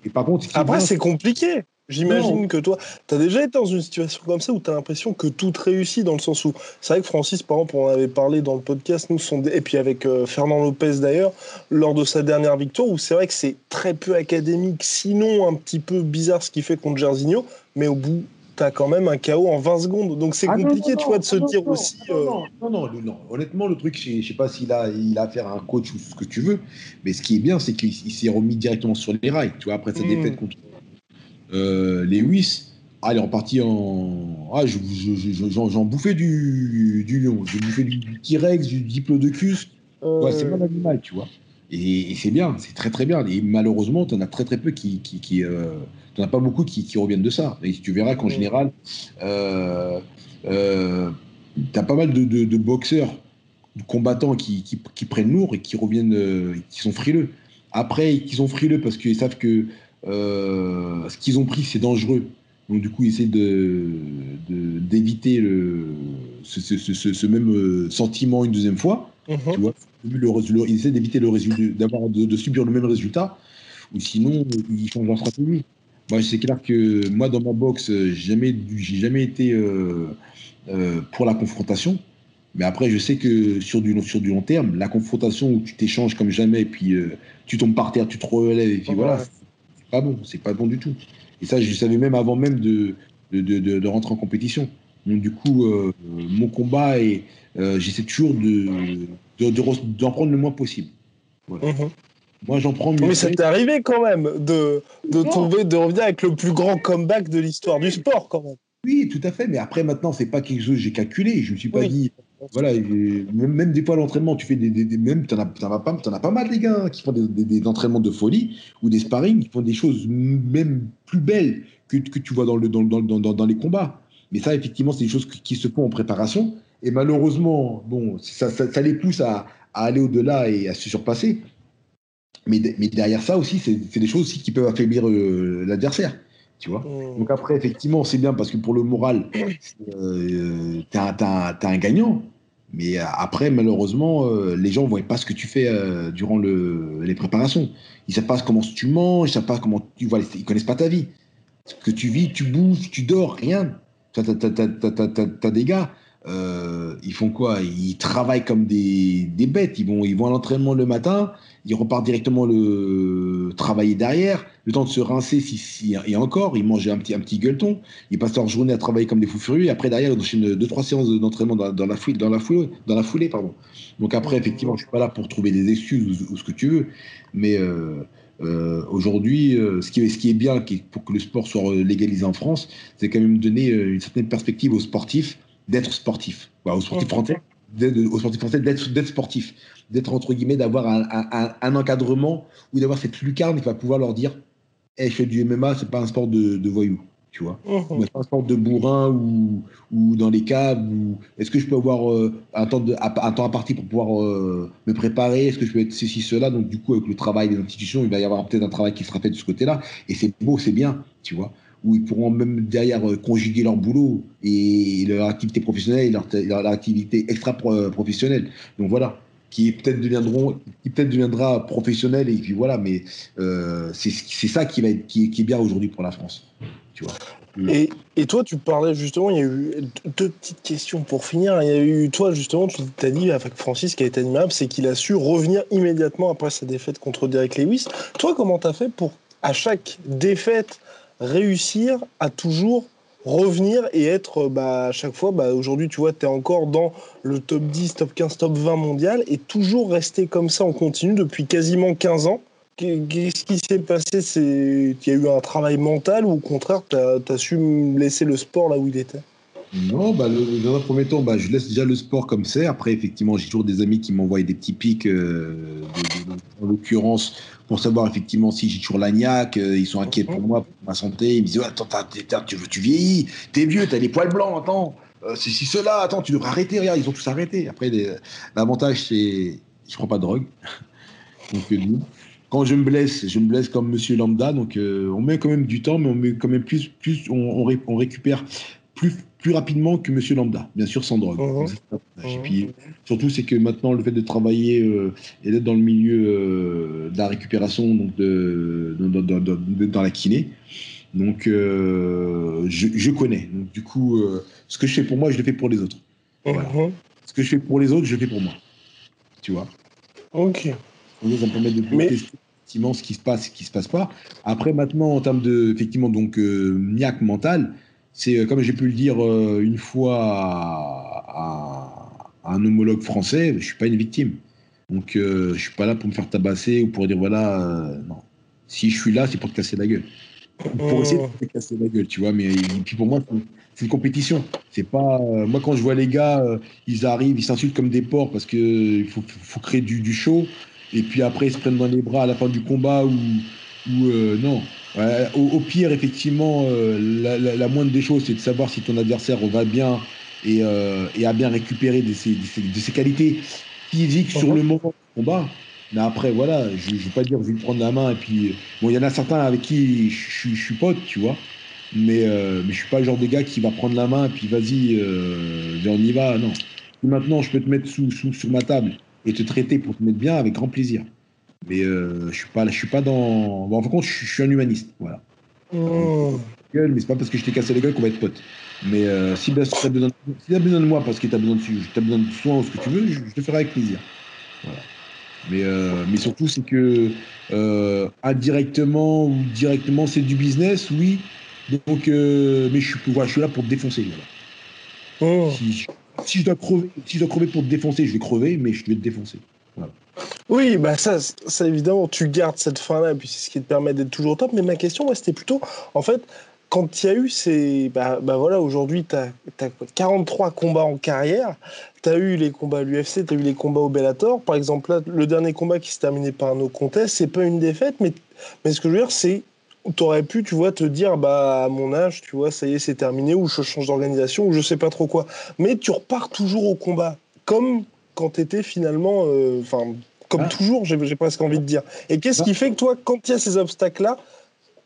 Et par contre, après, c'est compliqué. J'imagine que toi, tu as déjà été dans une situation comme ça où tu as l'impression que tout réussit dans le sens où c'est vrai que Francis, par exemple, on en avait parlé dans le podcast, nous, sont et puis avec euh, Fernand Lopez d'ailleurs, lors de sa dernière victoire, où c'est vrai que c'est très peu académique, sinon un petit peu bizarre ce qu'il fait contre Jairzinho, mais au bout tu as quand même un chaos en 20 secondes. Donc c'est ah compliqué, tu vois, de se dire aussi. Euh, non, non, non, Honnêtement, le truc, je ne sais pas s'il a, il a affaire à un coach ou ce que tu veux, mais ce qui est bien, c'est qu'il s'est remis directement sur les rails. Tu vois, après sa hmm. défaite contre euh, Lewis, ah, il est reparti en. Ah, j'en bouffais du, du lion, j'ai bouffé du, T-Rex, du diplodocus. Ouais, c'est pas animal, tu vois. Et, c'est bien, c'est très très bien. Et malheureusement, tu en as très très peu qui. qui, qui euh, as pas beaucoup qui, qui, reviennent de ça. Et tu verras qu'en général, euh, euh, tu as pas mal de, de, boxeurs, de combattants qui, qui, prennent lourd et qui reviennent, euh, qui sont frileux. Après, ils sont frileux parce qu'ils savent que ce qu'ils ont pris, c'est dangereux. Donc du coup, ils essaient d'éviter de, ce, ce, ce, ce, même sentiment une deuxième fois. Mhm. Tu vois le, ils essaient d'éviter le résultat, d'avoir de, subir le même résultat, ou sinon ils changent leur stratégie. Moi, c'est clair que moi, dans ma boxe, j'ai jamais, j'ai jamais été euh, euh, pour la confrontation. Mais après, je sais que sur du, sur du long terme, la confrontation où tu t'échanges comme jamais, puis euh, tu tombes par terre, tu te relèves, et puis voilà, c'est pas bon, c'est pas bon du tout. Et ça, je savais même avant même de, de, de, de rentrer en compétition. Donc, du coup, mon combat, et j'essaie toujours de, d'en prendre le moins possible. Mhm. Moi, j'en prends. Mais ça t'est arrivé quand même de, de tomber, de revenir avec le plus grand comeback de l'histoire du sport, quand même. Oui, tout à fait. Mais après, maintenant, c'est pas quelque chose que j'ai calculé. Je me suis pas dit. Voilà, même, des fois, l'entraînement, tu fais des. des, même, t'en as, as, pas, as pas mal, les gars, qui font des, des, entraînements de folie ou des sparring, qui font des choses même plus belles que, que tu vois dans, le, dans, dans, dans, dans les combats. Mais ça, effectivement, c'est des choses qui se font en préparation. Et malheureusement, bon, ça, ça, les pousse à, à aller au-delà et à se surpasser. Mais, mais derrière ça aussi, c'est des choses aussi qui peuvent affaiblir euh, l'adversaire. Tu vois mmh. Donc après, effectivement, c'est bien parce que pour le moral, euh, tu as, un gagnant. Mais après, malheureusement, les gens ne voient pas ce que tu fais durant le, les préparations. Ils ne savent pas comment tu manges, ils ne savent pas comment tu vois, ils connaissent pas ta vie. Ce que tu vis, tu bouges, tu dors, rien. Tu as, des gars, euh, ils font quoi? Ils travaillent comme des, des, bêtes. Ils vont, ils vont à l'entraînement le matin, ils repartent directement le travailler derrière, le temps de se rincer si, et encore, ils mangent un petit, un petit gueuleton. Ils passent leur journée à travailler comme des fous furieux. Et après, derrière, ils enchaînent deux, trois séances d'entraînement dans, la foulée, dans, la foulée, dans la foulée. Pardon. Donc après, effectivement, je suis pas là pour trouver des excuses ou, ce que tu veux, mais euh, euh, aujourd'hui, ce, qui, ce qui est bien pour que le sport soit légalisé en France, c'est quand même donner une certaine perspective aux sportifs d'être sportifs, aux sportifs français, aux sportifs français d'être sportifs, d'être entre guillemets, d'avoir un, un, un, encadrement ou d'avoir cette lucarne qui va pouvoir leur dire hey, je fais du MMA, c'est pas un sport de, de voyous tu vois. Mmh. Pas un sport de bourrin ou, ou dans les caves. Ou... Est-ce que je peux avoir euh, un, temps de, un temps imparti pour pouvoir euh, me préparer? Est-ce que je peux être ceci, cela? Donc, du coup, avec le travail des institutions, il va y avoir peut-être un travail qui sera fait de ce côté-là. Et c'est beau, c'est bien, tu vois. Où ils pourront même derrière euh, conjuguer leur boulot et leur activité professionnelle et leur, activité extra-professionnelle. Donc, voilà qui peut-être deviendront, qui peut-être deviendra professionnel et puis voilà. Mais euh, c'est ça qui va être, qui, qui est bien aujourd'hui pour la France. Tu vois. Et, et, toi, tu parlais justement, il y a eu deux petites questions pour finir. Il y a eu, toi, justement, tu t'as dit avec Francis, qui a été admirable, c'est qu'il a su revenir immédiatement après sa défaite contre Derek Lewis. Toi, comment tu as fait pour, à chaque défaite, réussir à toujours revenir et être bah, à chaque fois, bah, aujourd'hui, tu vois, tu es encore dans le top 10, top 15, top 20 mondial et toujours rester comme ça en continu depuis quasiment 15 ans. Qu'est-ce qui s'est passé? C'est qu'il y a eu un travail mental ou au contraire, tu as, su laisser le sport là où il était? Non, bah, dans un premier temps, bah, je laisse déjà le sport comme c'est. Après, effectivement, j'ai toujours des amis qui m'envoient des petits pics, euh, en l'occurrence, pour savoir effectivement si j'ai toujours l'agnac. Euh, ils sont inquiets pour moi, pour ma santé. Ils me disent Attends, tu, tu vieillis, t'es vieux, t'as les poils blancs, attends. Euh, c'est si cela, attends, tu devrais arrêter. Regarde, ils ont tous arrêté. Après, l'avantage, c'est je prends pas de drogue. Donc, quand je me blesse, je me blesse comme Monsieur Lambda, donc euh, on met quand même du temps, mais on met quand même plus, plus on, on, récupère plus, plus rapidement que Monsieur Lambda, bien sûr sans drogue. Uh-huh. Et puis surtout, c'est que maintenant le fait de travailler euh, et d'être dans le milieu euh, de la récupération, donc de, dans la kiné, donc je, je, connais. Donc du coup, ce que je fais pour moi, je le fais pour les autres. Uh-huh. Ce que je fais pour les autres, je le fais pour moi. Tu vois? Ok. Ça me permet de mais ce qui se passe, ce qui se passe pas. Après, maintenant, en termes de, effectivement, donc, euh, niaque mental, c'est, euh, comme j'ai pu le dire euh, une fois à, un homologue français, je suis pas une victime. Donc, je suis pas là pour me faire tabasser ou pour dire, voilà, non. Si je suis là, c'est pour te casser la gueule. Pour essayer de te casser la gueule, tu vois. Mais puis pour moi, c'est une compétition. C'est pas moi quand je vois les gars, ils arrivent, ils s'insultent comme des porcs parce que il faut, faut, créer du, du show et puis après ils se prennent dans les bras à la fin du combat ou, ou euh, non. au, pire, effectivement, euh, la, moindre des choses, c'est de savoir si ton adversaire va bien et, euh, et a bien récupéré de ses, de ses, qualités physiques sur le moment du combat. Mais après, voilà, je ne vais pas dire je vais lui prendre la main. Et puis, bon, il y en a certains avec qui je, je, suis pote, tu vois. Mais, mais je suis pas le genre de gars qui va prendre la main et puis vas-y, on y va. Non. maintenant, je peux te mettre sous, sous, sur ma table et te traiter pour te mettre bien avec grand plaisir. Mais euh, je suis pas, je suis pas dans. Bon, en fin je, suis un humaniste, voilà. Oh. Mais c'est pas parce que je t'ai cassé les gueules qu'on va être potes. Mais euh, si tu as, besoin de moi parce que tu as besoin de, as besoin de soins ou ce que tu veux, je, te ferai avec plaisir. Voilà. Mais, euh, mais surtout, c'est que indirectement ou directement, c'est du business, oui. Donc, mais je suis, je suis là pour te défoncer. Voilà. Oh si je dois crever, si je dois crever pour te défoncer, je vais crever, mais je vais te défoncer. Oui, bah ça, ça, évidemment, tu gardes cette fin-là, puis c'est ce qui te permet d'être toujours top. Mais ma question, c'était plutôt, en fait, quand il y a eu ces. Bah, bah voilà, aujourd'hui, tu as, 43 combats en carrière. Tu as eu les combats à l'UFC, tu as eu les combats au Bellator. Par exemple, là, le dernier combat qui s'est terminé par un no contest, c'est pas une défaite, mais, mais ce que je veux dire, c'est t'aurais pu, tu vois, te dire, bah, à mon âge, tu vois, ça y est, c'est terminé, ou je change d'organisation, ou je sais pas trop quoi. Mais tu repars toujours au combat, comme quand t'étais finalement, euh, enfin, comme ah. toujours, j'ai presque envie de dire. Et qu'est-ce ah. qui fait que toi, quand il y a ces obstacles-là,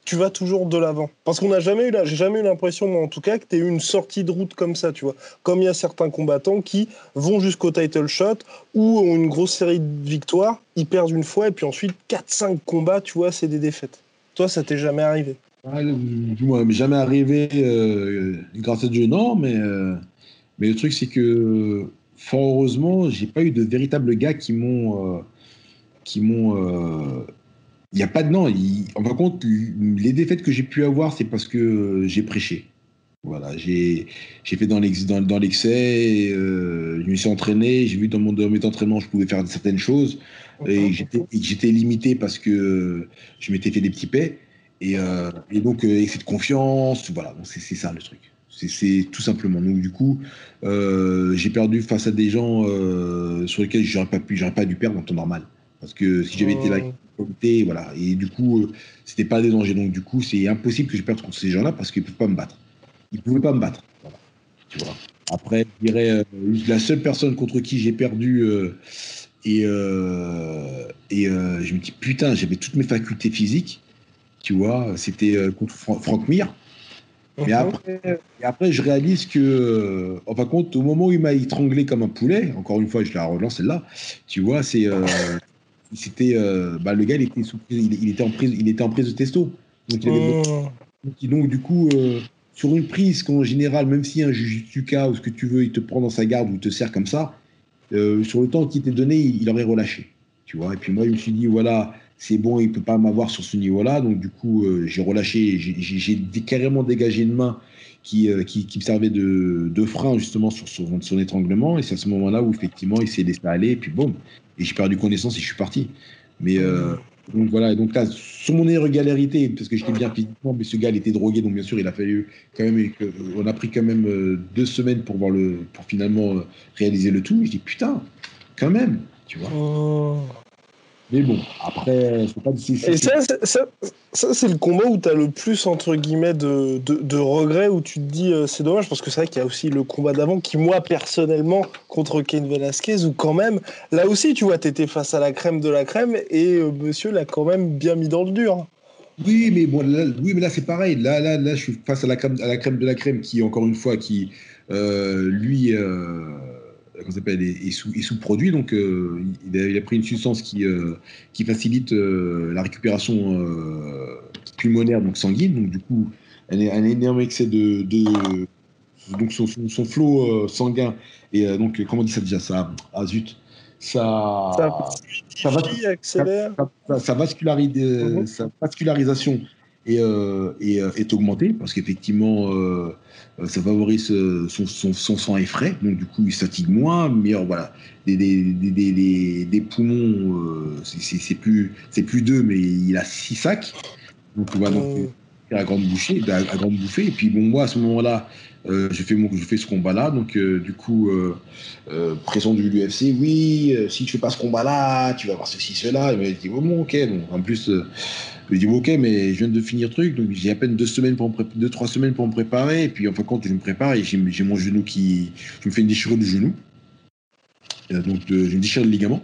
tu vas toujours de l'avant? Parce qu'on n'a jamais eu, j'ai jamais eu l'impression, moi en tout cas, que tu aies eu une sortie de route comme ça, tu vois. Comme il y a certains combattants qui vont jusqu'au title shot ou ont une grosse série de victoires, ils perdent une fois et puis ensuite 4-5 combats, tu vois, c'est des défaites. Toi, ça t'est jamais arrivé? Jamais arrivé euh, grâce à Dieu, non, mais, euh, mais le truc, c'est que fort heureusement, j'ai pas eu de véritables gars qui m'ont. Euh, qui m'ont il n'y a pas de non. en fin de compte, les défaites que j'ai pu avoir, c'est parce que j'ai prêché. Voilà, j'ai fait dans l'excès, dans, dans euh, je me suis entraîné, j'ai vu dans mon domaine d'entraînement, je pouvais faire certaines choses, et j'étais limité parce que je m'étais fait des petits paix, et, euh, et donc euh, excès de confiance, voilà, c'est ça le truc. C'est tout simplement. Donc du coup, euh, j'ai perdu face à des gens sur lesquels j'aurais pas pu, j'aurais pas dû perdre en temps normal. Parce que si j'avais été là, voilà. Et du coup, euh, c'était pas des dangers. Donc du coup, c'est impossible que je perde contre ces gens-là parce qu'ils peuvent pas me battre. Ils pouvaient pas me battre. Tu vois. Après, je dirais euh, la seule personne contre qui j'ai perdu euh, et et je me dis putain, j'avais toutes mes facultés physiques. Tu vois, c'était contre Franck Mir. Mais mhm. après, et après, je réalise que, en fin de compte, au moment où il m'a étranglé comme un poulet, encore une fois, je la relance celle-là, tu vois, c'est c'était euh, bah, le gars il était sous, il, était en prise il était en prise de testo. Donc, il donc du coup euh, sur une prise qu'en général même si un jujutsuka ou ce que tu veux il te prend dans sa garde ou il te sert comme ça euh, sur le temps qui t'est donné il, aurait relâché tu vois. Et puis moi je me suis dit voilà c'est bon il peut pas m'avoir sur ce niveau là donc du coup j'ai relâché j'ai carrément dégagé une main qui, qui, qui, me servait de, frein justement sur son, étranglement et c'est à ce moment là où effectivement il s'est laissé aller et puis bon et j'ai perdu connaissance et je suis parti. Mais euh, donc voilà, et donc là, sur mon irrégularité, parce que j'étais bien physiquement, mais ce gars, il était drogué, donc bien sûr, il a fallu quand même, on a pris quand même euh, deux semaines pour finalement euh, réaliser le tout. Je dis putain, quand même, tu vois. Oh. Mais bon, après, c'est pas Et ça, ça, c'est le combat où tu as le plus, entre guillemets, de, de, regrets, où tu te dis, euh, c'est dommage, parce que c'est vrai qu'il y a aussi le combat d'avant qui, moi, personnellement, contre Ken Velasquez, où quand même, là aussi, tu vois, tu étais face à la crème de la crème, et euh, monsieur l'a quand même bien mis dans le dur. Oui, mais bon, là, oui, mais là, c'est pareil. Là, là, là, je suis face à la crème, à la crème de la crème, qui, encore une fois, qui, euh, lui qu'on s'appelle, est, sous, sous-produit. Donc, euh, il a, pris une substance qui, euh, qui facilite euh, la récupération pulmonaire, donc sanguine. Donc, du coup, un, un énorme excès de, de donc son, son, flot sanguin et donc comment on dit ça déjà ça ah zut ça ça, va, sa, mhm. sa vascularisation est, augmentée parce qu'effectivement euh, ça favorise euh, son, son, son, sang est frais, donc du coup il fatigue moins, mais voilà, des, des, des, des poumons, euh, c'est plus, plus deux, mais il a six sacs, donc on va donc à grande bouchée, à, grande bouffée, et puis bon moi à ce moment-là, je fais mon, je fais ce combat-là, donc du coup pression de l'UFC, oui, si tu fais pas ce combat-là, tu vas avoir ceci, cela, il m'a dit bon ok, donc en plus je dis, ok, mais je viens de finir le truc, donc j'ai à peine deux semaines pour me deux, trois semaines pour me préparer. Et puis, en fin de compte, je me prépare et j'ai mon genou qui. Je me fais une déchirure du genou. donc, je me déchire le ligament.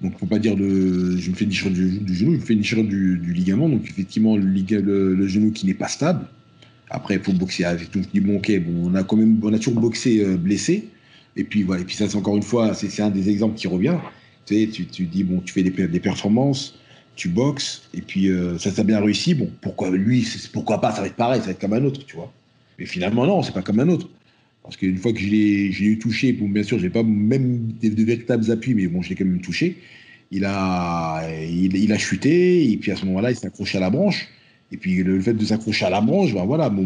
Donc, faut pas dire de. Je me fais une déchirure du, genou, je me fais une déchirure du, ligament. Donc, effectivement, le, genou qui n'est pas stable. Après, il faut boxer je bon, ok, bon, on a quand même. On a toujours boxé euh, blessé. Et puis, voilà. Et puis, ça, c'est encore une fois, c'est un des exemples qui revient. Tu sais, tu, tu dis, bon, tu fais des, performances tu boxes, et puis euh, ça s'est bien réussi. Bon, pourquoi lui, pourquoi pas, ça va être pareil, ça va être comme un autre, tu vois. Mais finalement, non, c'est pas comme un autre. Parce qu'une fois que je l'ai eu touché, bon, bien sûr, j'ai pas même de, véritables appuis, mais bon, je l'ai quand même touché. Il a, il, a chuté, et puis à ce moment-là, il s'accrochait à la branche. Et puis le, fait de s'accrocher à la branche, ben voilà, bon,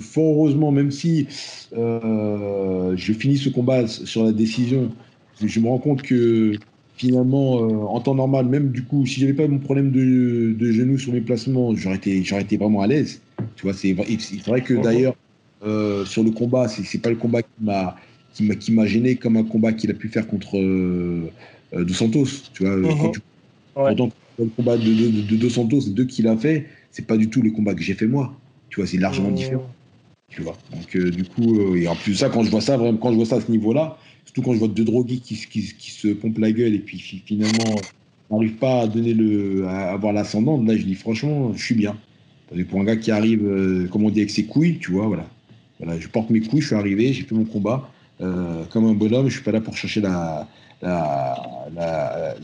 fort heureusement, même si euh, je finis ce combat sur la décision, je me rends compte que finalement, euh, en temps normal, même du coup, si j'avais pas mon problème de, de genoux sur mes placements, j'aurais été, j'aurais été vraiment à l'aise. Tu vois, c'est vrai que d'ailleurs, euh, sur le combat, c'est pas le combat qui m'a qui m'a gêné comme un combat qu'il a pu faire contre euh, Dos Santos. Tu vois, uh-huh. le combat de, de, de Dos Santos, deux qu'il a fait, c'est pas du tout le combat que j'ai fait moi. Tu vois, c'est largement uh-huh. différent. Tu vois. Donc, du coup, et en plus de ça, quand je vois ça, vraiment, quand je vois ça à ce niveau-là, Surtout quand je vois deux drogués qui, qui, se pompent la gueule et puis finalement n'arrivent pas à donner le, à avoir l'ascendant. Là, je dis franchement, je suis bien. pour un gars qui arrive, euh, comme on dit, avec ses couilles, tu vois, voilà. voilà. Je porte mes couilles, je suis arrivé, j'ai fait mon combat. Euh, comme un bonhomme, je suis pas là pour chercher la, la,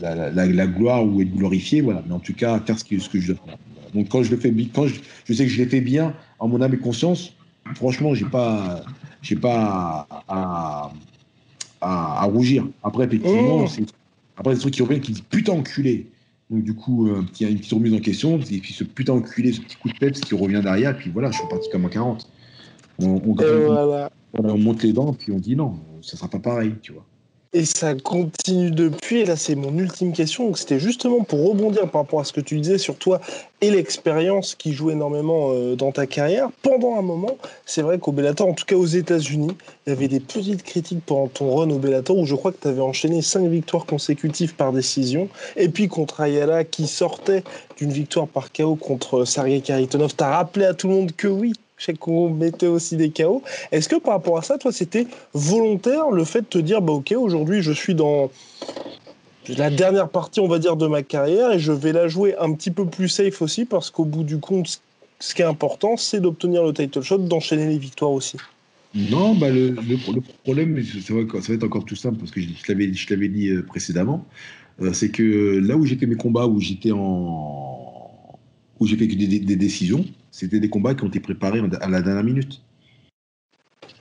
la, la, gloire ou être glorifié, voilà. Mais en tout cas, faire ce que, ce que je dois faire. Donc quand je le fais, quand je, je sais que je l'ai fait bien, en mon âme et conscience, franchement, j'ai pas, j'ai pas à, à, à, rougir. Après, effectivement, oh. c'est après, des trucs qui reviennent qui disent putain enculé. Donc, du coup, un petit, une petite remise en question. Et puis, ce putain enculé, ce petit coup de peps qui revient derrière. Puis voilà, je suis parti comme un 40. On, on, on, monte les dents, puis on dit non, ça sera pas pareil, tu vois. Et ça continue depuis. Et là, c'est mon ultime question. C'était justement pour rebondir par rapport à ce que tu disais sur toi et l'expérience qui joue énormément euh, dans ta carrière. Pendant un moment, c'est vrai qu'au Bellator, en tout cas aux États-Unis, il y avait des petites critiques pendant ton run au Bellator où je crois que tu avais enchaîné cinq victoires consécutives par décision. Et puis contre Ayala qui sortait d'une victoire par KO contre Sergei Karitonov, tu rappelé à tout le monde que oui, qu'on mettait aussi des chaos. Est-ce que par rapport à ça, toi, c'était volontaire le fait de te dire, bah ok, aujourd'hui, je suis dans la dernière partie, on va dire, de ma carrière et je vais la jouer un petit peu plus safe aussi parce qu'au bout du compte, ce qui est important, c'est d'obtenir le title shot, d'enchaîner les victoires aussi. Non, bah le, problème, c'est vrai ça va être encore tout simple parce que je, je l'avais dit euh, précédemment, euh, c'est que là où j'ai fait mes combats, où j'étais en. où j'ai fait que des décisions, c'était des combats qui ont été préparés à la dernière minute.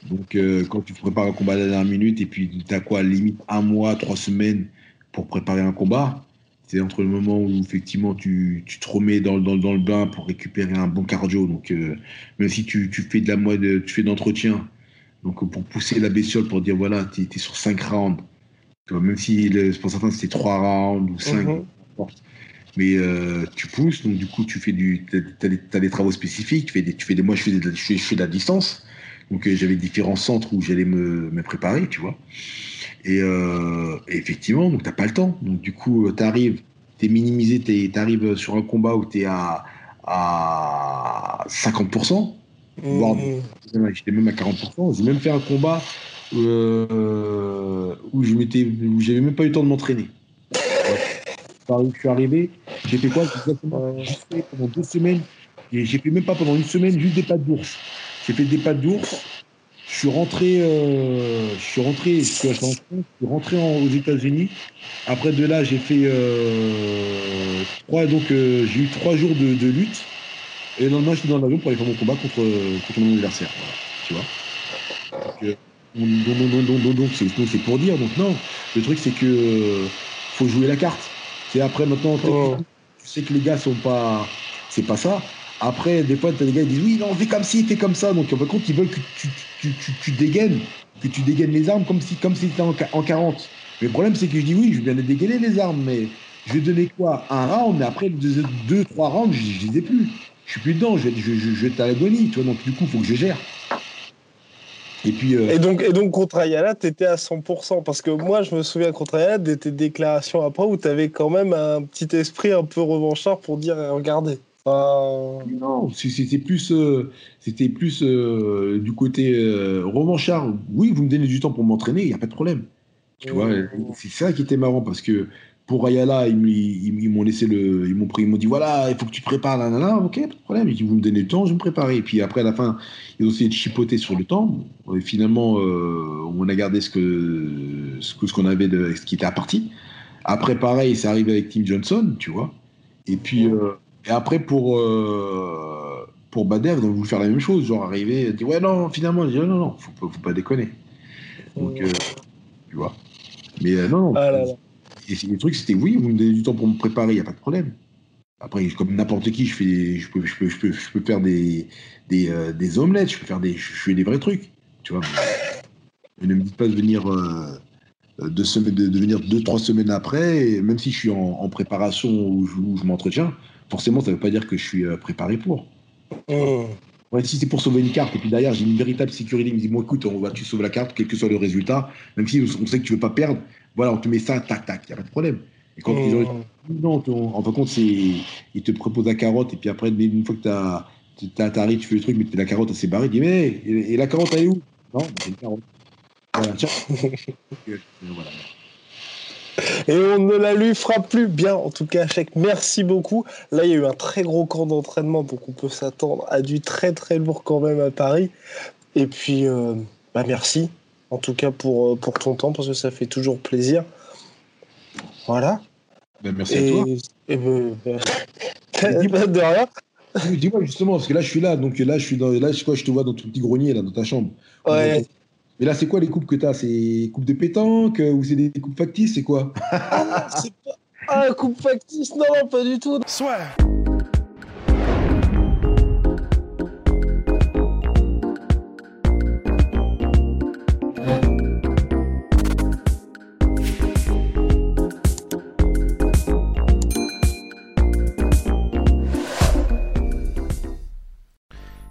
Donc, euh, quand tu prépares un combat à la dernière minute et puis tu as quoi, limite un mois, trois semaines pour préparer un combat, c'est entre le moment où effectivement tu, tu te remets dans, dans, dans, le bain pour récupérer un bon cardio. Donc, euh, même si tu, tu, fais de la mode, tu fais d'entretien, donc pour pousser la bestiole pour dire voilà, tu es, sur cinq rounds, même si pour certains c'était trois rounds ou cinq, mm mais euh, tu pousses, donc du coup, tu fais du, as, des, travaux spécifiques, tu fais des, tu fais des, moi, je fais, de, je fais de la distance, donc euh, j'avais différents centres où j'allais me, me, préparer, tu vois. Et, euh, effectivement, donc t'as pas le temps, donc du coup, tu arrives, tu es minimisé, tu arrives sur un combat où tu es à, à 50%, voire mmh. j'étais même à 40%. J'ai même fait un combat euh, où je m'étais, où j'avais même pas eu le temps de m'entraîner où je suis arrivé, j'ai fait quoi J'ai fait pendant deux semaines, et j'ai fait même pas pendant une semaine, juste des pattes d'ours. J'ai fait des pattes d'ours. Je suis rentré, euh, je suis rentré, je suis rentré aux États-Unis. Après de là, j'ai fait euh, trois, donc euh, j'ai eu trois jours de, de, lutte. Et le lendemain, je suis dans l'avion pour aller faire mon combat contre, contre mon adversaire. tu vois. Donc, c'est pour dire. Donc non, le truc c'est que faut jouer la carte. C'est après maintenant, oh. tu sais que les gars sont pas, c'est pas ça. Après, des fois, as des gars qui disent oui, non, fais comme ci, fais comme ça. Donc, en fin compte, ils veulent que tu, tu, tu, tu, dégaines, que tu dégaines les armes comme si, comme si en, en 40. Mais le problème, c'est que je dis oui, je viens de dégainer les armes, mais je vais donner quoi? Un round, mais après deux, deux trois rounds, je, ne les ai plus. Je suis plus dedans, je, je, je, je à l'agonie, tu vois. Donc, du coup, faut que je gère. Et, puis, euh, et, donc, et donc, contre Ayala, tu étais à 100%. Parce que moi, je me souviens contre Ayala de tes déclarations après où tu avais quand même un petit esprit un peu revanchard pour dire regardez. Non, c'était plus, euh, c'était plus euh, du côté revanchard. Oui, vous me donnez du temps pour m'entraîner, il n'y a pas de problème. Tu vois, c'est ça qui était marrant parce que pour Ayala, ils, m'ont laissé le, ils m'ont pris, ils m'ont dit voilà, il faut que tu te prépares, là, là, là, ok, pas de problème. Ils vous me donnez le temps, je vais me préparer. Et puis après, à la fin, ils ont essayé de chipoter sur le temps. Et finalement, euh, on a gardé ce que, ce qu'on avait de, ce qui était à partie. Après, pareil, c'est arrivé avec Tim Johnson, tu vois. Et puis, euh, et après, pour, euh, pour Bader, ils ont voulu faire la même chose, genre arriver, dire ouais, non, finalement, dit, non, non, faut, faut pas déconner. Donc, tu vois. Mais non, non. Ah et le truc, c'était oui, vous me donnez du temps pour me préparer, il n'y a pas de problème. Après, comme n'importe qui, je, fais, je, peux, je, peux, je, peux, je peux faire des, des, euh, des, omelettes, je peux faire des, je fais des vrais trucs. Tu vois. ne me dites pas de venir, euh, deux, semaines, de, venir deux, trois semaines après, même si je suis en, préparation ou je, m'entretiens, forcément, ça ne veut pas dire que je suis euh, préparé pour. Mmh. Ouais, si c'est pour sauver une carte, et puis derrière, j'ai une véritable sécurité, il me dit, bon, écoute, on va, tu sauves la carte, quel que soit le résultat, même si on sait que tu veux pas perdre, voilà, on te met ça, tac, tac, il n'y a pas de problème. Et quand ils ont non, en fin de compte, ils te proposent la carotte, et puis après, une fois que tu arrives, tu fais le truc, mais la carotte, elle s'est barrée, dis, mais, et, la carotte, elle est où? Non, c'est une carotte. Voilà, tiens. voilà. Et on ne la lui fera plus bien. En tout cas, Chèque, merci beaucoup. Là, il y a eu un très gros camp d'entraînement, donc on peut s'attendre à du très très lourd quand même à Paris. Et puis, euh, bah merci en tout cas pour, euh, pour ton temps, parce que ça fait toujours plaisir. Voilà. Ben, merci à toi. Et ben, ben, de rien. Dis-moi justement, parce que là je suis là, donc là je suis dans, là je, quoi, je te vois dans ton petit grenier là, dans ta chambre. Ouais. Mais là c'est quoi les coupes que tu as C'est coupes de pétanque ou c'est des coupes factices C'est quoi? Ah, c'est pas... Ah, coupe factice, non, pas du tout. Soit.